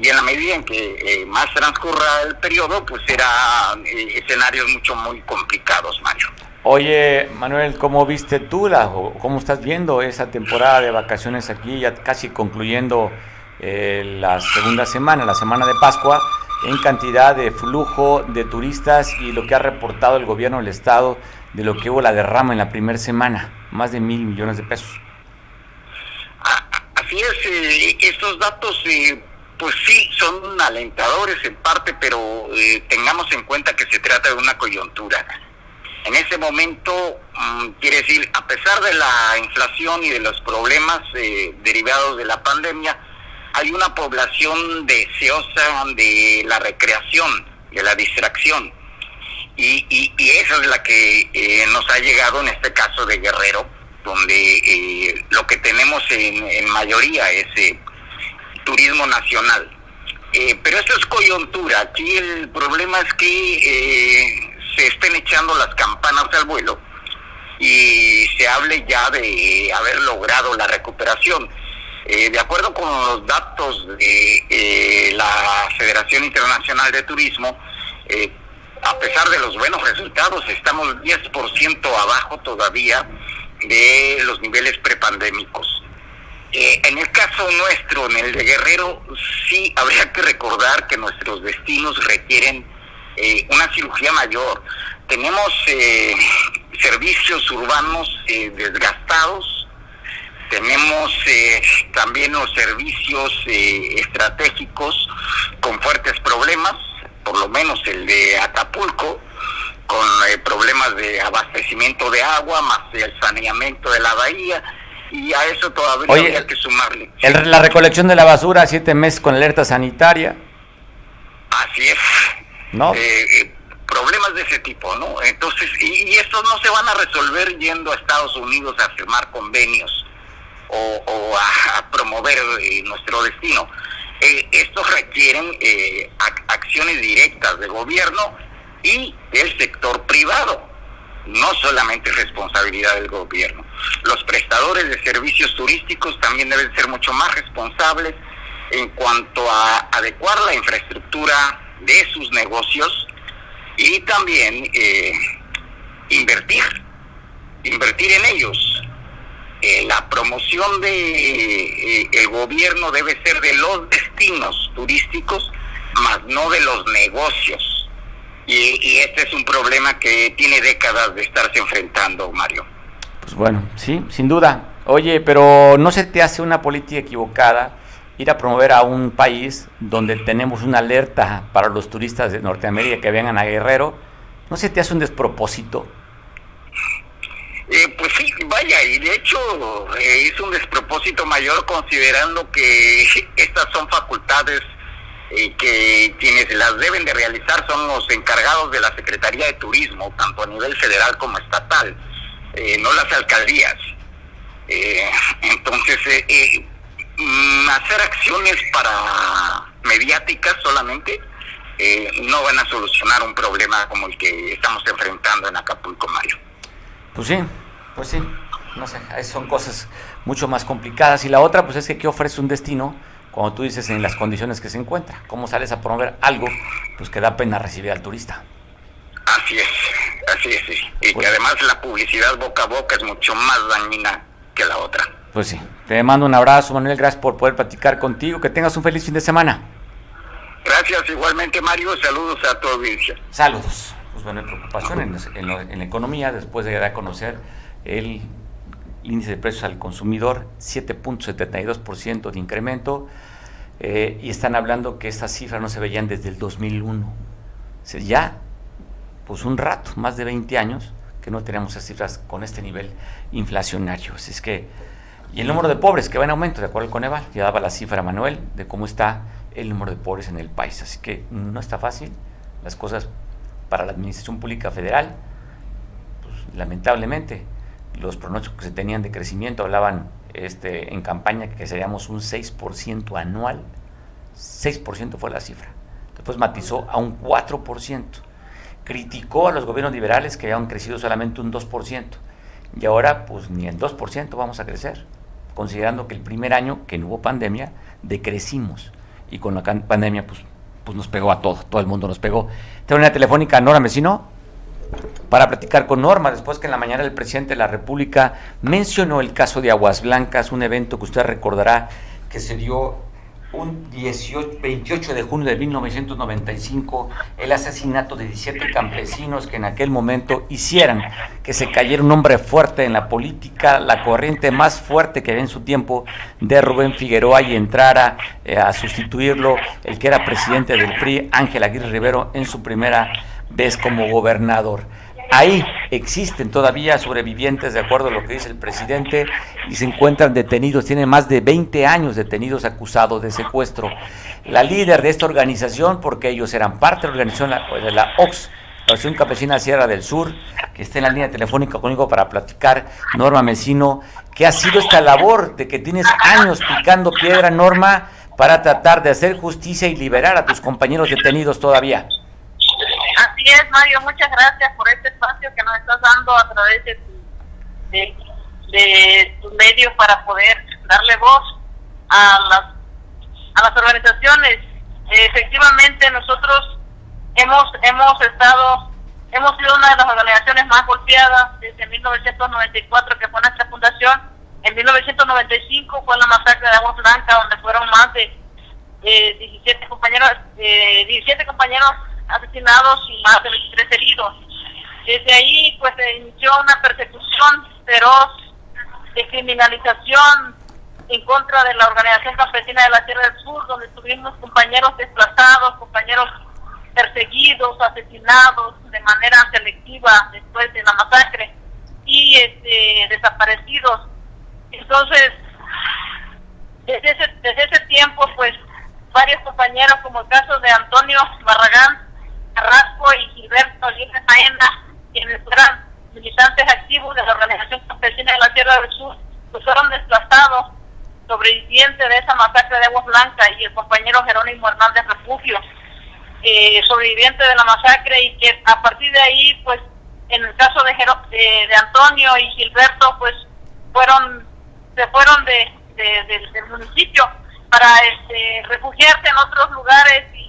Y en la medida en que eh, más transcurra el periodo, pues será eh, escenarios mucho muy complicados, Mario. Oye, Manuel, ¿cómo viste tú la, cómo estás viendo esa temporada de vacaciones aquí, ya casi concluyendo eh, la segunda semana, la semana de Pascua, en cantidad de flujo de turistas y lo que ha reportado el gobierno del estado de lo que hubo la derrama en la primera semana, más de mil millones de pesos. Así es, eh, estos datos pues sí son alentadores en parte, pero tengamos en cuenta que se trata de una coyuntura. En ese momento, mm, quiere decir, a pesar de la inflación y de los problemas derivados de la pandemia, hay una población deseosa de la recreación, de la distracción. Y, y, esa es la que eh, nos ha llegado en este caso de Guerrero, donde eh, lo que tenemos en, mayoría es eh, turismo nacional. pero eso es coyuntura. Aquí el problema es que se estén echando las campanas al vuelo y se hable ya de haber logrado la recuperación. Eh, de acuerdo con los datos de eh, la Federación Internacional de Turismo, eh, a pesar de los buenos resultados, estamos 10% abajo todavía de los niveles prepandémicos. En el caso nuestro, en el de Guerrero, sí habría que recordar que nuestros destinos requieren una cirugía mayor. Tenemos servicios urbanos desgastados, tenemos eh, también los servicios eh, estratégicos con fuertes problemas, por lo menos el de Acapulco, con eh, problemas de abastecimiento de agua, más el saneamiento de la bahía, y a eso todavía hay que sumarle. la recolección de la basura, siete meses con alerta sanitaria. Así es. ¿No? problemas de ese tipo, ¿no? Entonces, y, y estos no se van a resolver yendo a Estados Unidos a firmar convenios o, a, promover eh, nuestro destino. Eh, estos requieren eh, acciones directas de gobierno y del sector privado, no solamente responsabilidad del gobierno. Los prestadores de servicios turísticos también deben ser mucho más responsables en cuanto a adecuar la infraestructura de sus negocios y también eh, invertir, invertir en ellos. Eh, la promoción de eh, el gobierno debe ser de los destinos turísticos, más no de los negocios. Y, y este es un problema que tiene décadas de estarse enfrentando, Mario. Pues bueno, sí, sin duda. Oye, pero ¿no se te hace una política equivocada ir a promover a un país donde tenemos una alerta para los turistas de Norteamérica que vengan a Guerrero? ¿No se te hace un despropósito? Eh, pues sí, vaya, y de hecho eh, es un despropósito mayor considerando que estas son facultades eh, que quienes las deben de realizar son los encargados de la Secretaría de Turismo, tanto a nivel federal como estatal, no las alcaldías. entonces, mm, hacer acciones para mediáticas solamente no van a solucionar un problema como el que estamos enfrentando en Acapulco, Mario. Pues sí, pues sí, no sé, son cosas mucho más complicadas. Y la otra, pues es que ¿qué ofrece un destino cuando tú dices en las condiciones que se encuentra? ¿Cómo sales a promover algo pues que da pena recibir al turista? Así es, así es, sí. Y que pues además la publicidad boca a boca es mucho más dañina que la otra. Pues sí, te mando un abrazo, Manuel, gracias por poder platicar contigo, que tengas un feliz fin de semana. Gracias igualmente, Mario, saludos a tu audiencia. Saludos pues bueno, hay preocupación en, la economía después de dar a conocer el índice de precios al consumidor, 7.72% de incremento, eh, y están hablando que estas cifras no se veían desde el 2001. O ya, pues un rato, más de 20 años, que no tenemos esas cifras con este nivel inflacionario. Así es que, y el número de pobres que va en aumento, de acuerdo al Coneval, ya daba la cifra Manuel de cómo está el número de pobres en el país. Así que no está fácil, las cosas para la Administración Pública Federal, pues, lamentablemente los pronósticos que se tenían de crecimiento hablaban este, en campaña que seríamos un 6% anual. 6% fue la cifra. Después matizó a un 4%. Criticó a los gobiernos liberales que habían crecido solamente un 2%. Y ahora, pues ni el 2% vamos a crecer, considerando que el primer año que no hubo pandemia, decrecimos. Y con la pandemia, pues pues nos pegó a todo, todo el mundo nos pegó. Tengo una telefónica Norma Mesino para platicar con Norma, después que en la mañana el presidente de la República mencionó el caso de Aguas Blancas, un evento que usted recordará que se dio un 18, 28 de junio de 1995 el asesinato de 17 campesinos que en aquel momento hicieran que se cayera un hombre fuerte en la política, la corriente más fuerte que había en su tiempo de Rubén Figueroa y entrara eh, a sustituirlo el que era presidente del PRI, Ángel Aguirre Rivero, en su primera vez como gobernador. Ahí existen todavía sobrevivientes, de acuerdo a lo que dice el presidente, y se encuentran detenidos, tienen más de 20 años detenidos acusados de secuestro. La líder de esta organización, porque ellos eran parte de la organización de la OX, la Organización Campesina Sierra del Sur, que está en la línea telefónica conmigo para platicar, Norma Mesino, ¿qué ha sido esta labor de que tienes años picando piedra, Norma, para tratar de hacer justicia y liberar a tus compañeros detenidos todavía? Mario, muchas gracias por este espacio que nos estás dando a través de tu, de, tus medios para poder darle voz a las, a las organizaciones. efectivamente, nosotros hemos, hemos estado, hemos sido una de las organizaciones más golpeadas desde 1994, que fue nuestra fundación. En 1995 fue la masacre de Agua Blanca, donde fueron más de 17 compañeros, eh, 17 compañeros asesinados y más de 23 heridos. Desde ahí pues se inició una persecución feroz de criminalización en contra de la organización campesina de la Tierra del Sur, donde tuvimos compañeros desplazados, compañeros perseguidos, asesinados de manera selectiva después de la masacre y este, desaparecidos. Entonces, desde ese, desde ese tiempo, pues varios compañeros, como el caso de Antonio Barragán, Carrasco y Gilberto Oliva Maena, quienes eran militantes activos de la Organización Campesina de la Tierra del Sur, pues fueron desplazados, sobrevivientes de esa masacre de Aguas Blancas, y el compañero Jerónimo Hernández Refugio, eh, sobreviviente de la masacre, y que a partir de ahí, pues, en el caso de, de, Antonio y Gilberto, pues, fueron, se fueron de, del municipio para este, refugiarse en otros lugares y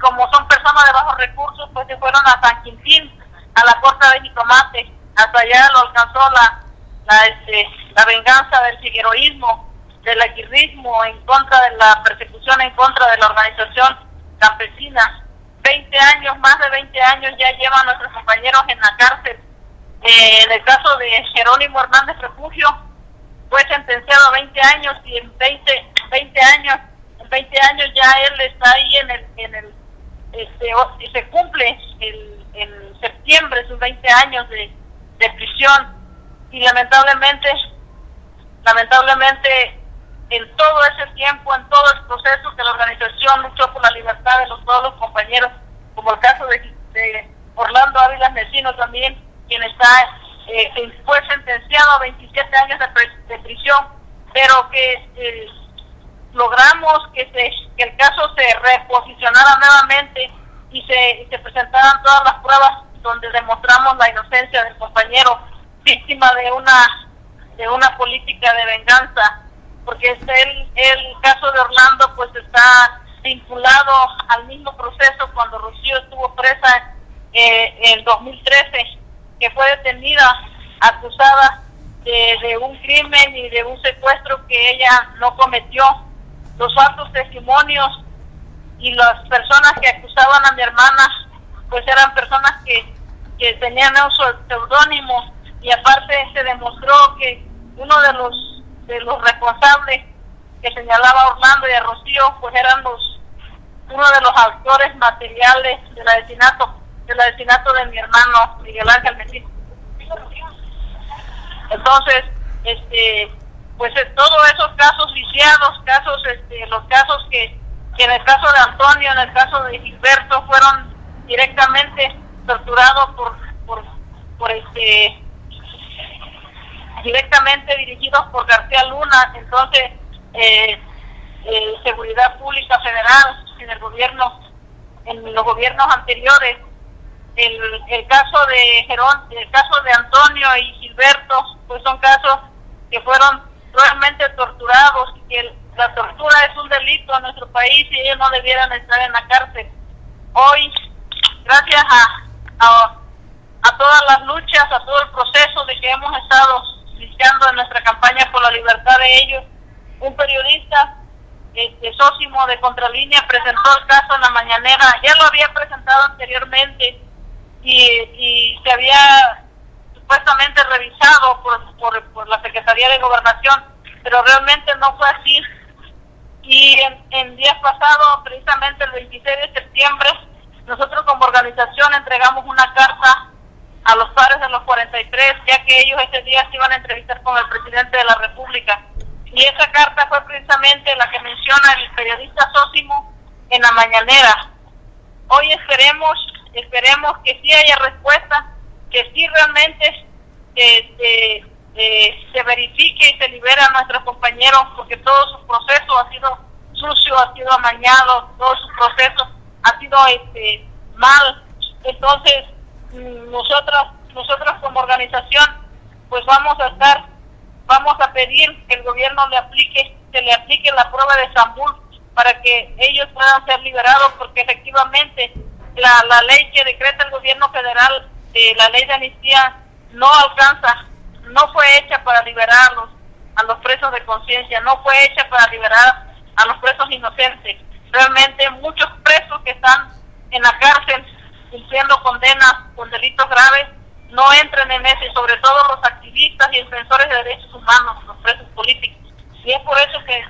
como son personas de bajos recursos, pues se fueron a San Quintín, a la costa de Jitomate. Hasta allá lo alcanzó la, la, este, la venganza del figueroísmo, del aguirrismo en contra de la persecución, en contra de la organización campesina. 20 años, más de 20 años ya llevan nuestros compañeros en la cárcel. Eh, en el caso de Jerónimo Hernández Refugio, fue sentenciado a 20 años y en 20, 20 años, en 20 años ya él está ahí en el, en el este, y se cumple el, en septiembre sus 20 años de, de prisión. Y lamentablemente, lamentablemente en todo ese tiempo, en todo el proceso que la organización luchó por la libertad de los, todos los compañeros, como el caso de, Orlando Ávila Mesino también, quien está eh, fue sentenciado a 27 años de, prisión, pero que eh, logramos que, se, que el caso se reposicionara nuevamente y se, y se presentaran todas las pruebas donde demostramos la inocencia del compañero víctima de una de una política de venganza porque el, el caso de Orlando pues está vinculado al mismo proceso cuando Rocío estuvo presa eh, en 2013, que fue detenida, acusada de, de, un crimen y de un secuestro que ella no cometió. Los falsos testimonios y las personas que acusaban a mi hermana, pues eran personas que, que tenían un seudónimo y aparte se demostró que uno de los de los responsables que señalaba Orlando y a Rocío, pues eran los uno de los autores materiales del asesinato del asesinato de mi hermano Miguel Ángel Messi. Entonces, este, pues en todos esos casos viciados, casos, este, los casos que, que en el caso de Antonio, en el caso de Gilberto, fueron directamente torturados por, por, por este directamente dirigidos por García Luna, entonces eh, eh, Seguridad Pública Federal en el gobierno, en los gobiernos anteriores, el, el caso de Gerón, el caso de Antonio y Gilberto, pues son casos que fueron realmente torturados que la tortura es un delito en nuestro país y ellos no debieran estar en la cárcel. Hoy, gracias a, a, a todas las luchas, a todo el proceso de que hemos estado iniciando en nuestra campaña por la libertad de ellos, un periodista, este, Sósimo de Contralínea, presentó el caso en la mañanera, ya lo había presentado anteriormente y, y se había supuestamente revisado por, por, por, la Secretaría de Gobernación, pero realmente no fue así. Y en, en días pasados, precisamente el 26 de septiembre, nosotros como organización entregamos una carta a los padres de los 43, ya que ellos ese día se iban a entrevistar con el presidente de la República. Y esa carta fue precisamente la que menciona el periodista Sósimo en la mañanera. Hoy esperemos, esperemos que sí haya respuesta, que sí realmente este, eh, se verifique y se libere a nuestros compañeros, porque todo su proceso ha sido sucio, ha sido amañado, todo su proceso ha sido este, mal. Entonces, nosotros, nosotros como organización, pues vamos a estar, vamos a pedir que el gobierno le aplique, que le aplique la prueba de Estambul para que ellos puedan ser liberados, porque efectivamente la, la ley que decreta el gobierno federal, eh, la ley de amnistía, no alcanza, no fue hecha para liberarlos a los presos de conciencia, no fue hecha para liberar a los presos inocentes. Realmente muchos presos que están en la cárcel cumpliendo condenas con delitos graves no entren en ese, sobre todo los activistas y defensores de derechos humanos, los presos políticos. Y es por eso que,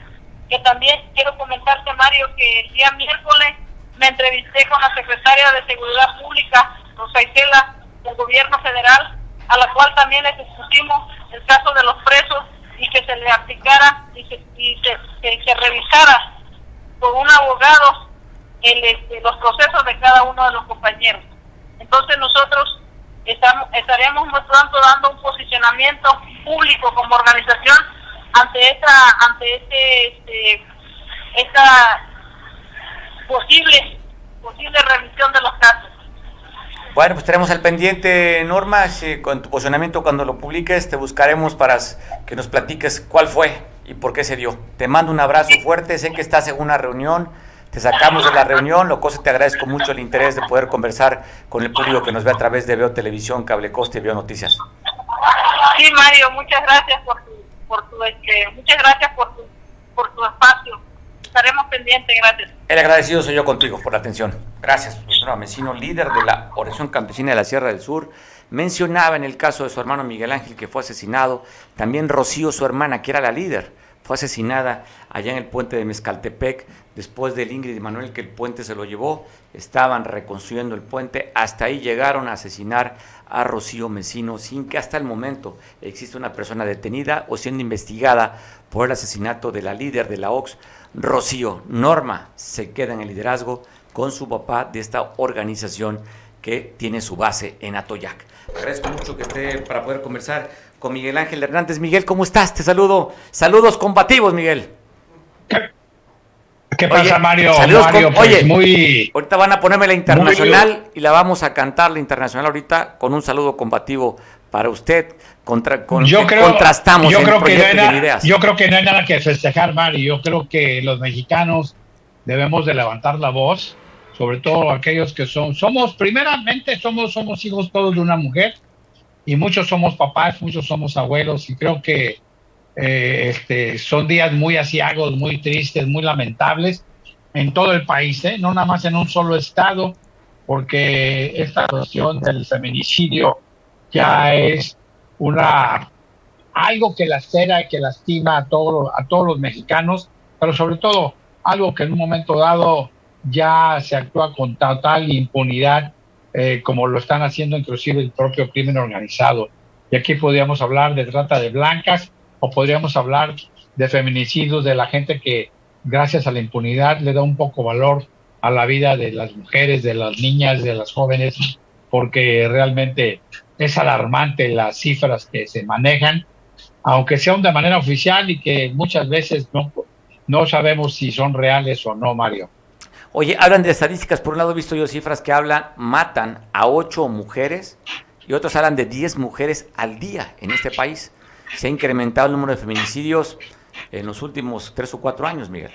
que también quiero comentarte, Mario, que el día miércoles me entrevisté con la secretaria de Seguridad Pública, Rosa Isela, del gobierno federal, a la cual también le discutimos el caso de los presos y que se le aplicara y, se, y se, que revisara por un abogado el, este, los procesos de cada uno de los compañeros. Entonces nosotros estamos, estaremos muy pronto dando un posicionamiento público como organización ante esta, ante este, este esta posible, posible revisión de los casos. Bueno, pues tenemos al pendiente, Norma, con tu posicionamiento cuando lo publiques, te buscaremos para que nos platiques cuál fue y por qué se dio. Te mando un abrazo fuerte, sé que estás en una reunión, te sacamos de la reunión, lo cosa te agradezco mucho el interés de poder conversar con el público que nos ve a través de Veo Televisión, Cable Coste y Veo Noticias. Sí, Mario, muchas gracias por tu, por tu este, muchas gracias por tu, por tu espacio. Estaremos pendientes, gracias. El agradecido soy yo contigo por la atención. Gracias, profesor Mesino, líder de la Oración Campesina de la Sierra del Sur. Mencionaba en el caso de su hermano Miguel Ángel que fue asesinado, también Rocío, su hermana, que era la líder, fue asesinada allá en el puente de Mezcaltepec, después del Ingrid y Manuel que el puente se lo llevó, estaban reconstruyendo el puente, hasta ahí llegaron a asesinar a Rocío Mesino sin que hasta el momento exista una persona detenida o siendo investigada por el asesinato de la líder de la OX, Rocío. Norma se queda en el liderazgo con su papá de esta organización que tiene su base en Atoyac. Agradezco mucho que esté para poder conversar con Miguel Ángel Hernández. Miguel, ¿cómo estás? Te saludo. Saludos combativos, Miguel. ¿Qué pasa, Mario? Mario pues, oye, muy, ahorita van a ponerme la internacional y la vamos a cantar la internacional ahorita con un saludo combativo para usted. Contra, con, yo creo, contrastamos yo creo que no hay nada, Yo creo que no hay nada que festejar, Mario. Yo creo que los mexicanos debemos de levantar la voz, sobre todo aquellos que son, somos, primeramente somos, somos hijos todos de una mujer y muchos somos papás, muchos somos abuelos y creo que eh, este, son días muy asiagos, muy tristes, muy lamentables en todo el país, ¿eh? no nada más en un solo estado, porque esta cuestión del feminicidio ya es una algo que lacera y que lastima a todos a todos los mexicanos, pero sobre todo algo que en un momento dado ya se actúa con total impunidad, eh, como lo están haciendo inclusive el propio crimen organizado. Y aquí podríamos hablar de trata de blancas, o podríamos hablar de feminicidios, de la gente que gracias a la impunidad le da un poco valor a la vida de las mujeres, de las niñas, de las jóvenes, porque realmente es alarmante las cifras que se manejan, aunque sean de manera oficial y que muchas veces no, no sabemos si son reales o no, Mario. Oye, hablan de estadísticas, por un lado he visto yo cifras que hablan, matan a ocho mujeres y otros hablan de diez mujeres al día en este país se ha incrementado el número de feminicidios en los últimos tres o cuatro años, Miguel.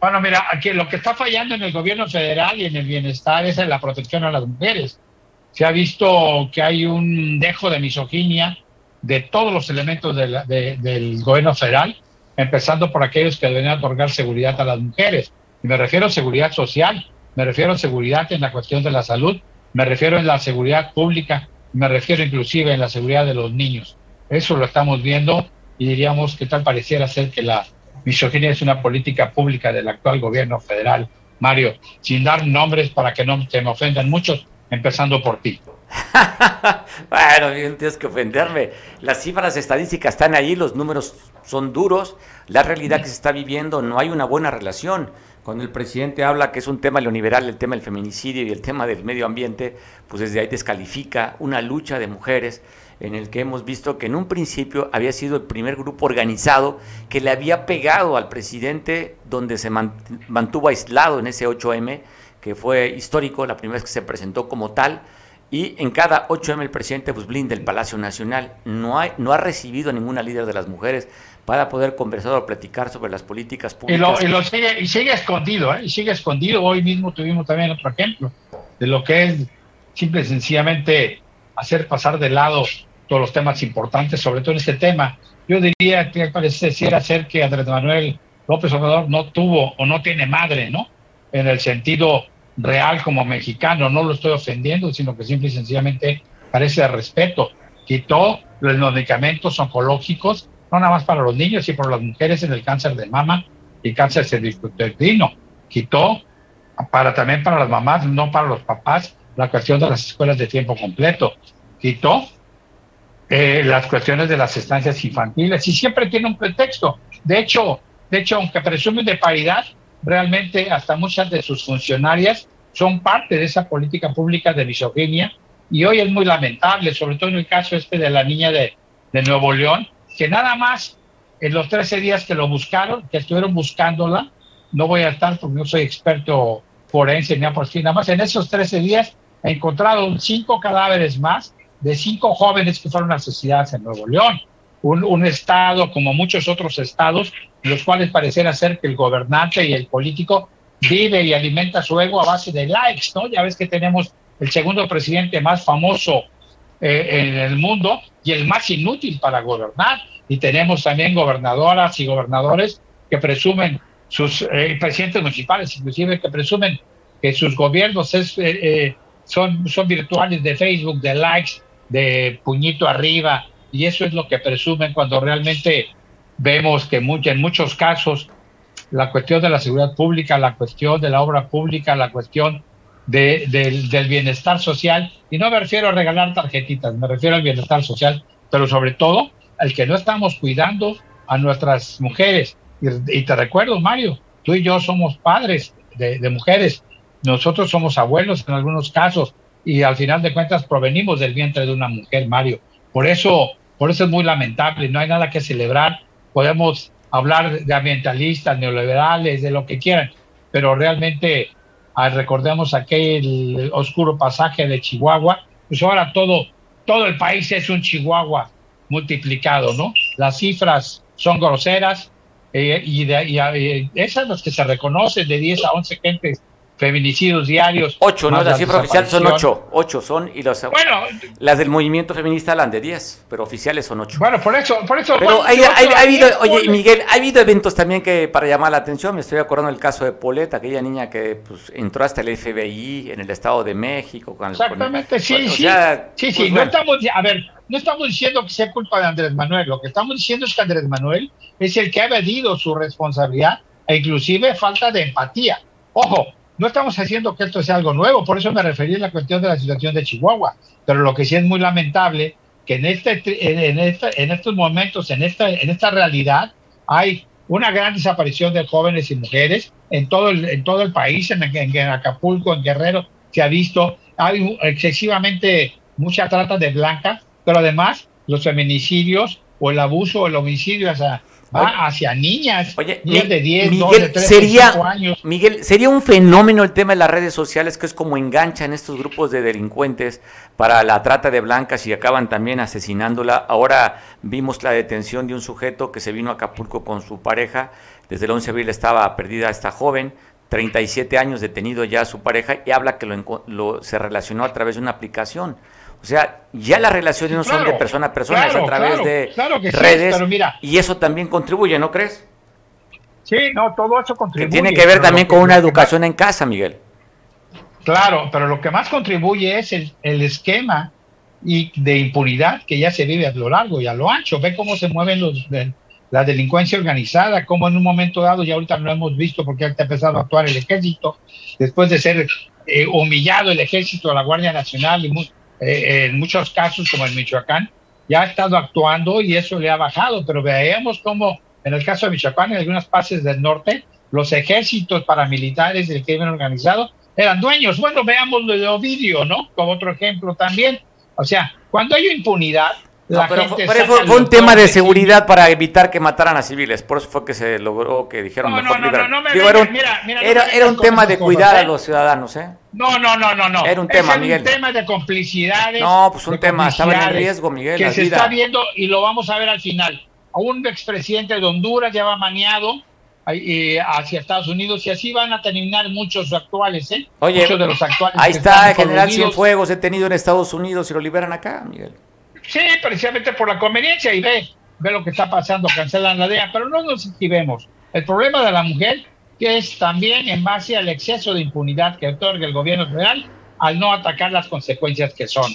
Bueno, mira, aquí lo que está fallando en el gobierno federal y en el bienestar es en la protección a las mujeres. Se ha visto que hay un dejo de misoginia de todos los elementos del gobierno federal, empezando por aquellos que deben otorgar seguridad a las mujeres. Y me refiero a seguridad social, me refiero a seguridad en la cuestión de la salud, me refiero a la seguridad pública, me refiero inclusive en la seguridad de los niños. Eso lo estamos viendo y diríamos que tal pareciera ser que la misoginia es una política pública del actual gobierno federal. Mario, sin dar nombres para que no se me ofendan muchos, empezando por ti. bueno, tienes que ofenderme. Las cifras estadísticas están ahí, los números son duros, la realidad que se está viviendo, no hay una buena relación. Cuando el presidente habla que es un tema neoliberal, el tema del feminicidio y el tema del medio ambiente, pues desde ahí descalifica una lucha de mujeres en el que hemos visto que en un principio había sido el primer grupo organizado que le había pegado al presidente donde se mantuvo aislado en ese 8M, que fue histórico, la primera vez que se presentó como tal, y en cada 8M el presidente pues blinda el Palacio Nacional. No, hay, no ha recibido a ninguna líder de las mujeres para poder conversar o platicar sobre las políticas públicas. Y, lo, sigue, y sigue escondido, ¿eh? y sigue escondido. Hoy mismo tuvimos también otro ejemplo de lo que es simple y sencillamente hacer pasar de lado todos los temas importantes, sobre todo en este tema. Yo diría que pareciera ser que Andrés Manuel López Obrador no tuvo o no tiene madre, ¿no? En el sentido real como mexicano, no lo estoy ofendiendo, sino que simple y sencillamente parece de respeto. Quitó los medicamentos oncológicos, no nada más para los niños, y para las mujeres en el cáncer de mama y cáncer cervicuterino. Quitó para también para las mamás, no para los papás, la cuestión de las escuelas de tiempo completo. Quitó eh, las cuestiones de las estancias infantiles y siempre tiene un pretexto. De hecho, de hecho, aunque presumen de paridad, realmente hasta muchas de sus funcionarias son parte de esa política pública de misoginia y hoy es muy lamentable, sobre todo en el caso este de la niña de, Nuevo León, que nada más en los 13 días que lo buscaron, que estuvieron buscándola, no voy a estar porque no soy experto forense ni por nada más en esos 13 días encontraron cinco cadáveres más de cinco jóvenes que fueron asesinadas en Nuevo León. Un, estado como muchos otros estados, en los cuales pareciera ser que el gobernante y el político vive y alimenta su ego a base de likes, ¿no? Ya ves que tenemos el segundo presidente más famoso eh, en el mundo y el más inútil para gobernar. Y tenemos también gobernadoras y gobernadores que presumen, sus eh, presidentes municipales inclusive, que presumen que sus gobiernos es, eh, son, son virtuales de Facebook, de likes, de puñito arriba, y eso es lo que presumen cuando realmente vemos que en muchos casos la cuestión de la seguridad pública, la cuestión de la obra pública, la cuestión de, del bienestar social, y no me refiero a regalar tarjetitas, me refiero al bienestar social, pero sobre todo al que no estamos cuidando a nuestras mujeres. Y, te recuerdo, Mario, tú y yo somos padres de, de mujeres, nosotros somos abuelos en algunos casos, y al final de cuentas provenimos del vientre de una mujer, Mario. Por eso, por eso es muy lamentable, no hay nada que celebrar. Podemos hablar de ambientalistas, neoliberales, de lo que quieran, pero realmente ah, recordemos aquel oscuro pasaje de Chihuahua, pues ahora todo, todo el país es un Chihuahua multiplicado, ¿no? Las cifras son groseras eh, y, de, y, y, esas las que se reconocen de 10 a 11 gentes feminicidios diarios. Ocho, ¿no? La cifra oficial son ocho. Ocho son y los, bueno, las del movimiento feminista hablan de diez, pero oficiales son ocho. Bueno, por eso, por eso. Pero hay, ha habido, oye, Miguel, ha habido eventos también que para llamar la atención. Me estoy acordando del caso de Poleta, aquella niña que pues, entró hasta el FBI en el Estado de México. Con Exactamente, sí, sí. sí, sí, pues, no estamos, a ver, no estamos diciendo que sea culpa de Andrés Manuel. Lo que estamos diciendo es que Andrés Manuel es el que ha evadido su responsabilidad e inclusive falta de empatía. Ojo, no estamos haciendo que esto sea algo nuevo, por eso me referí a la cuestión de la situación de Chihuahua, pero lo que sí es muy lamentable que en este en, en estos momentos, en esta en esta realidad hay una gran desaparición de jóvenes y mujeres en todo el, en todo el país, en, en, Acapulco, en Guerrero, se ha visto, hay excesivamente mucha trata de blancas, pero además los feminicidios o el abuso o el homicidio hacia, va hacia niñas, Oye, de 10, Miguel, sería, años. Miguel, sería un fenómeno el tema de las redes sociales que es como enganchan estos grupos de delincuentes para la trata de blancas y acaban también asesinándola. Ahora vimos la detención de un sujeto que se vino a Acapulco con su pareja. Desde el 11 de abril estaba perdida esta joven. 37 años detenido ya su pareja y habla que lo, se relacionó a través de una aplicación. O sea, ya las relaciones no son de persona a persona, es a través de redes. y eso también contribuye, ¿no crees? Sí, no, todo eso contribuye. Que tiene que ver también con una educación en casa, Miguel. Claro, pero lo que más contribuye es el, esquema y de impunidad que ya se vive a lo largo y a lo ancho. Ve cómo se mueven los, la delincuencia organizada, como en un momento dado, ya ahorita no lo hemos visto porque ha empezado a actuar el ejército, después de ser eh, humillado el ejército, la Guardia Nacional y eh, en muchos casos, como en Michoacán, ya ha estado actuando y eso le ha bajado, pero veamos cómo en el caso de Michoacán, en algunas partes del norte, los ejércitos paramilitares del crimen organizado eran dueños. Bueno, veamos lo de Ovidio, ¿no? Como otro ejemplo también. O sea, cuando hay impunidad, pero, fue, un tema de seguridad para evitar que mataran a civiles. Por eso fue que se logró que dijeron mejor era un, tema de cuidar a ¿eh? los ciudadanos, ¿eh? No, no, no, no, no. Era un tema, Miguel. un tema de complicidades. No, pues un tema, estaba en riesgo, Miguel. Que se está viendo y lo vamos a ver al final. A un expresidente de Honduras ya va maniado eh, hacia Estados Unidos y así van a terminar muchos actuales, ¿eh? Oye, muchos de los actuales. Ahí está el general Cienfuegos detenido en Estados Unidos y lo liberan acá, Miguel. Sí, precisamente por la conveniencia y ve, ve lo que está pasando, cancelan la DEA, pero no nos esquivemos. El problema de la mujer que es también en base al exceso de impunidad que otorga el gobierno federal al no atacar las consecuencias que son.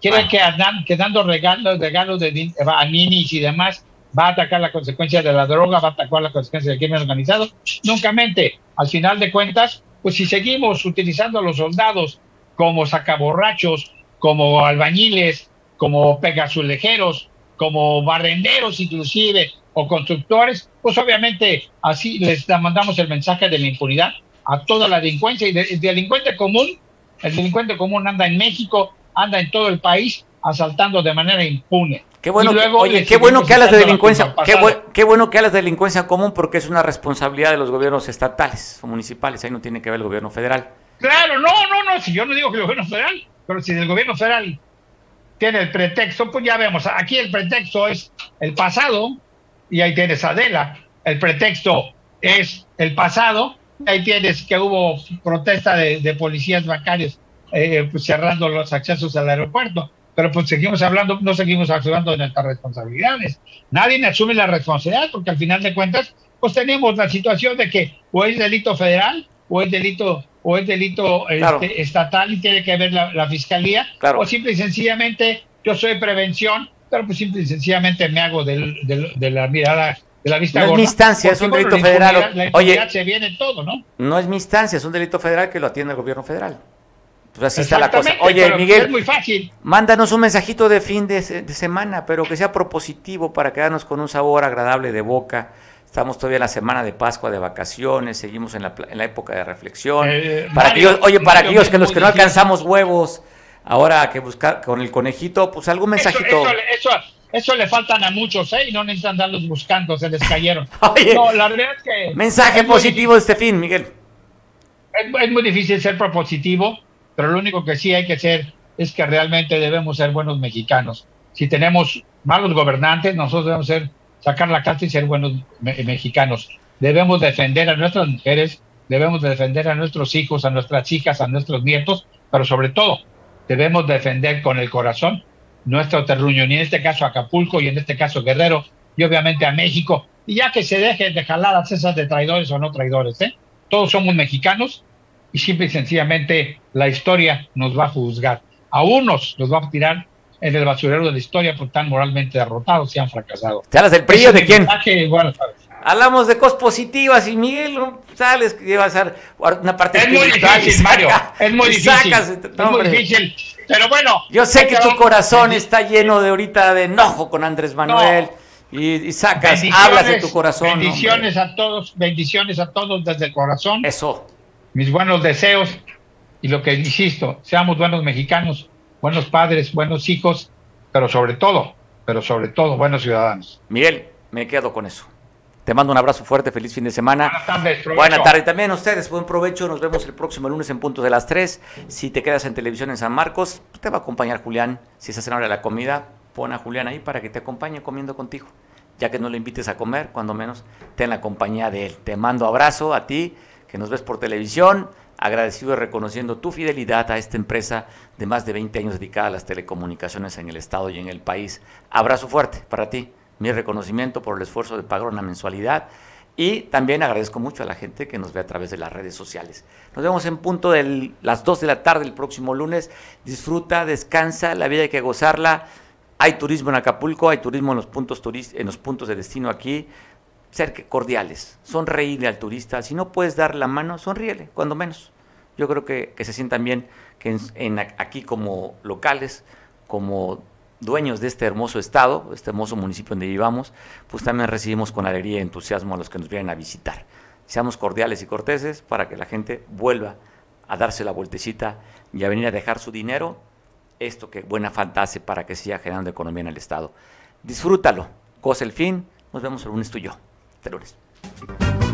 Quiere que, andan, que dando regalos, regalos de, a ninis y demás va a atacar la consecuencia de la droga, va a atacar la consecuencia del crimen organizado. Nunca mente. Al final de cuentas, pues si seguimos utilizando a los soldados como sacaborrachos, como albañiles, como pegazulejeros, como barrenderos inclusive, o constructores, pues obviamente así les mandamos el mensaje de la impunidad a toda la delincuencia. Y el delincuente común, el delincuente común anda en México, anda en todo el país asaltando de manera impune. Qué bueno, que, oye, qué bueno que hablas de delincuencia, qué, bueno que hablas de delincuencia común porque es una responsabilidad de los gobiernos estatales o municipales, ahí no tiene que ver el gobierno federal. Claro, no, no, no, si yo no digo que el gobierno federal, pero si el gobierno federal tiene el pretexto, pues ya vemos, aquí el pretexto es el pasado, y ahí tienes Adela, el pretexto es el pasado, ahí tienes que hubo protesta de, policías bancarios eh, pues cerrando los accesos al aeropuerto, pero pues seguimos hablando, no seguimos hablando de nuestras responsabilidades. Nadie asume la responsabilidad porque al final de cuentas, pues tenemos la situación de que o es delito federal o es delito o es delito este, estatal y tiene que ver la, fiscalía, o simple y sencillamente yo soy prevención, pero pues simple y sencillamente me hago del, de la mirada de la vista no es mi instancia, es un delito federal. Oye, se viene todo, ¿no? No es mi instancia, es un delito federal que lo atiende el gobierno federal. Pues así está la cosa. Oye, Miguel, es muy fácil. mándanos un mensajito de fin de, de, semana, pero que sea propositivo para quedarnos con un sabor agradable de boca Estamos todavía en la semana de Pascua, de vacaciones, seguimos en la, en la época de reflexión. Eh, para oye, para aquellos que los que no alcanzamos huevos, ahora que buscar con el conejito, pues algún mensajito. Eso, eso, le faltan a muchos, ¿eh? Y no necesitan darlos buscando, se les cayeron. oye, no, la verdad es que. Mensaje positivo de este fin, Miguel. Es, es muy difícil ser propositivo, pero lo único que sí hay que hacer es que realmente debemos ser buenos mexicanos. Si tenemos malos gobernantes, nosotros debemos ser sacar la carta y ser buenos mexicanos. Debemos defender a nuestras mujeres, debemos defender a nuestros hijos, a nuestras hijas, a nuestros nietos, pero sobre todo debemos defender con el corazón nuestro terruño, y en este caso Acapulco y en este caso Guerrero y obviamente a México. Y ya que se dejen de jaladas esas de traidores o no traidores, ¿eh? todos somos mexicanos y simple y sencillamente la historia nos va a juzgar. A unos los va a tirar en el basurero de la historia por tan moralmente derrotados y han fracasado. ¿Te hablas del PRI de quién? Hablamos de cosas positivas y Miguel, sales que lleva a ser una parte Es muy difícil, Mario. Es muy difícil. es muy difícil. Pero bueno. Yo sé que tu corazón está lleno de ahorita de enojo con Andrés Manuel. Y, sacas, hablas de tu corazón. Bendiciones a todos, bendiciones a todos desde el corazón. Eso. Mis buenos deseos y lo que insisto, seamos buenos mexicanos buenos padres, buenos hijos, pero sobre todo, pero sobre todo buenos ciudadanos. Miguel, me quedo con eso. Te mando un abrazo fuerte, feliz fin de semana. Buenas tardes, Buenas tardes también a ustedes, buen provecho. Nos vemos el próximo lunes en puntos de las 3. Si te quedas en televisión en San Marcos, te va a acompañar Julián. Si estás en hora de la comida, pon a Julián ahí para que te acompañe comiendo contigo. Ya que no le invites a comer, cuando menos, ten la compañía de él. Te mando abrazo a ti, que nos ves por televisión agradecido y reconociendo tu fidelidad a esta empresa de más de 20 años dedicada a las telecomunicaciones en el Estado y en el país. Abrazo fuerte para ti, mi reconocimiento por el esfuerzo de pagar una mensualidad y también agradezco mucho a la gente que nos ve a través de las redes sociales. Nos vemos en punto de las 2 de la tarde el próximo lunes. Disfruta, descansa, la vida hay que gozarla. Hay turismo en Acapulco, hay turismo en los puntos, en los puntos de destino aquí ser cordiales, sonreírle al turista. Si no puedes dar la mano, sonríele, cuando menos. Yo creo que, se sientan bien que en, aquí como locales, como dueños de este hermoso estado, este hermoso municipio donde vivamos, pues también recibimos con alegría y entusiasmo a los que nos vienen a visitar. Seamos cordiales y corteses para que la gente vuelva a darse la vueltecita y a venir a dejar su dinero, esto que buena hace para que siga generando economía en el estado. Disfrútalo, cosa el fin, nos vemos el lunes tú y yo. Hasta.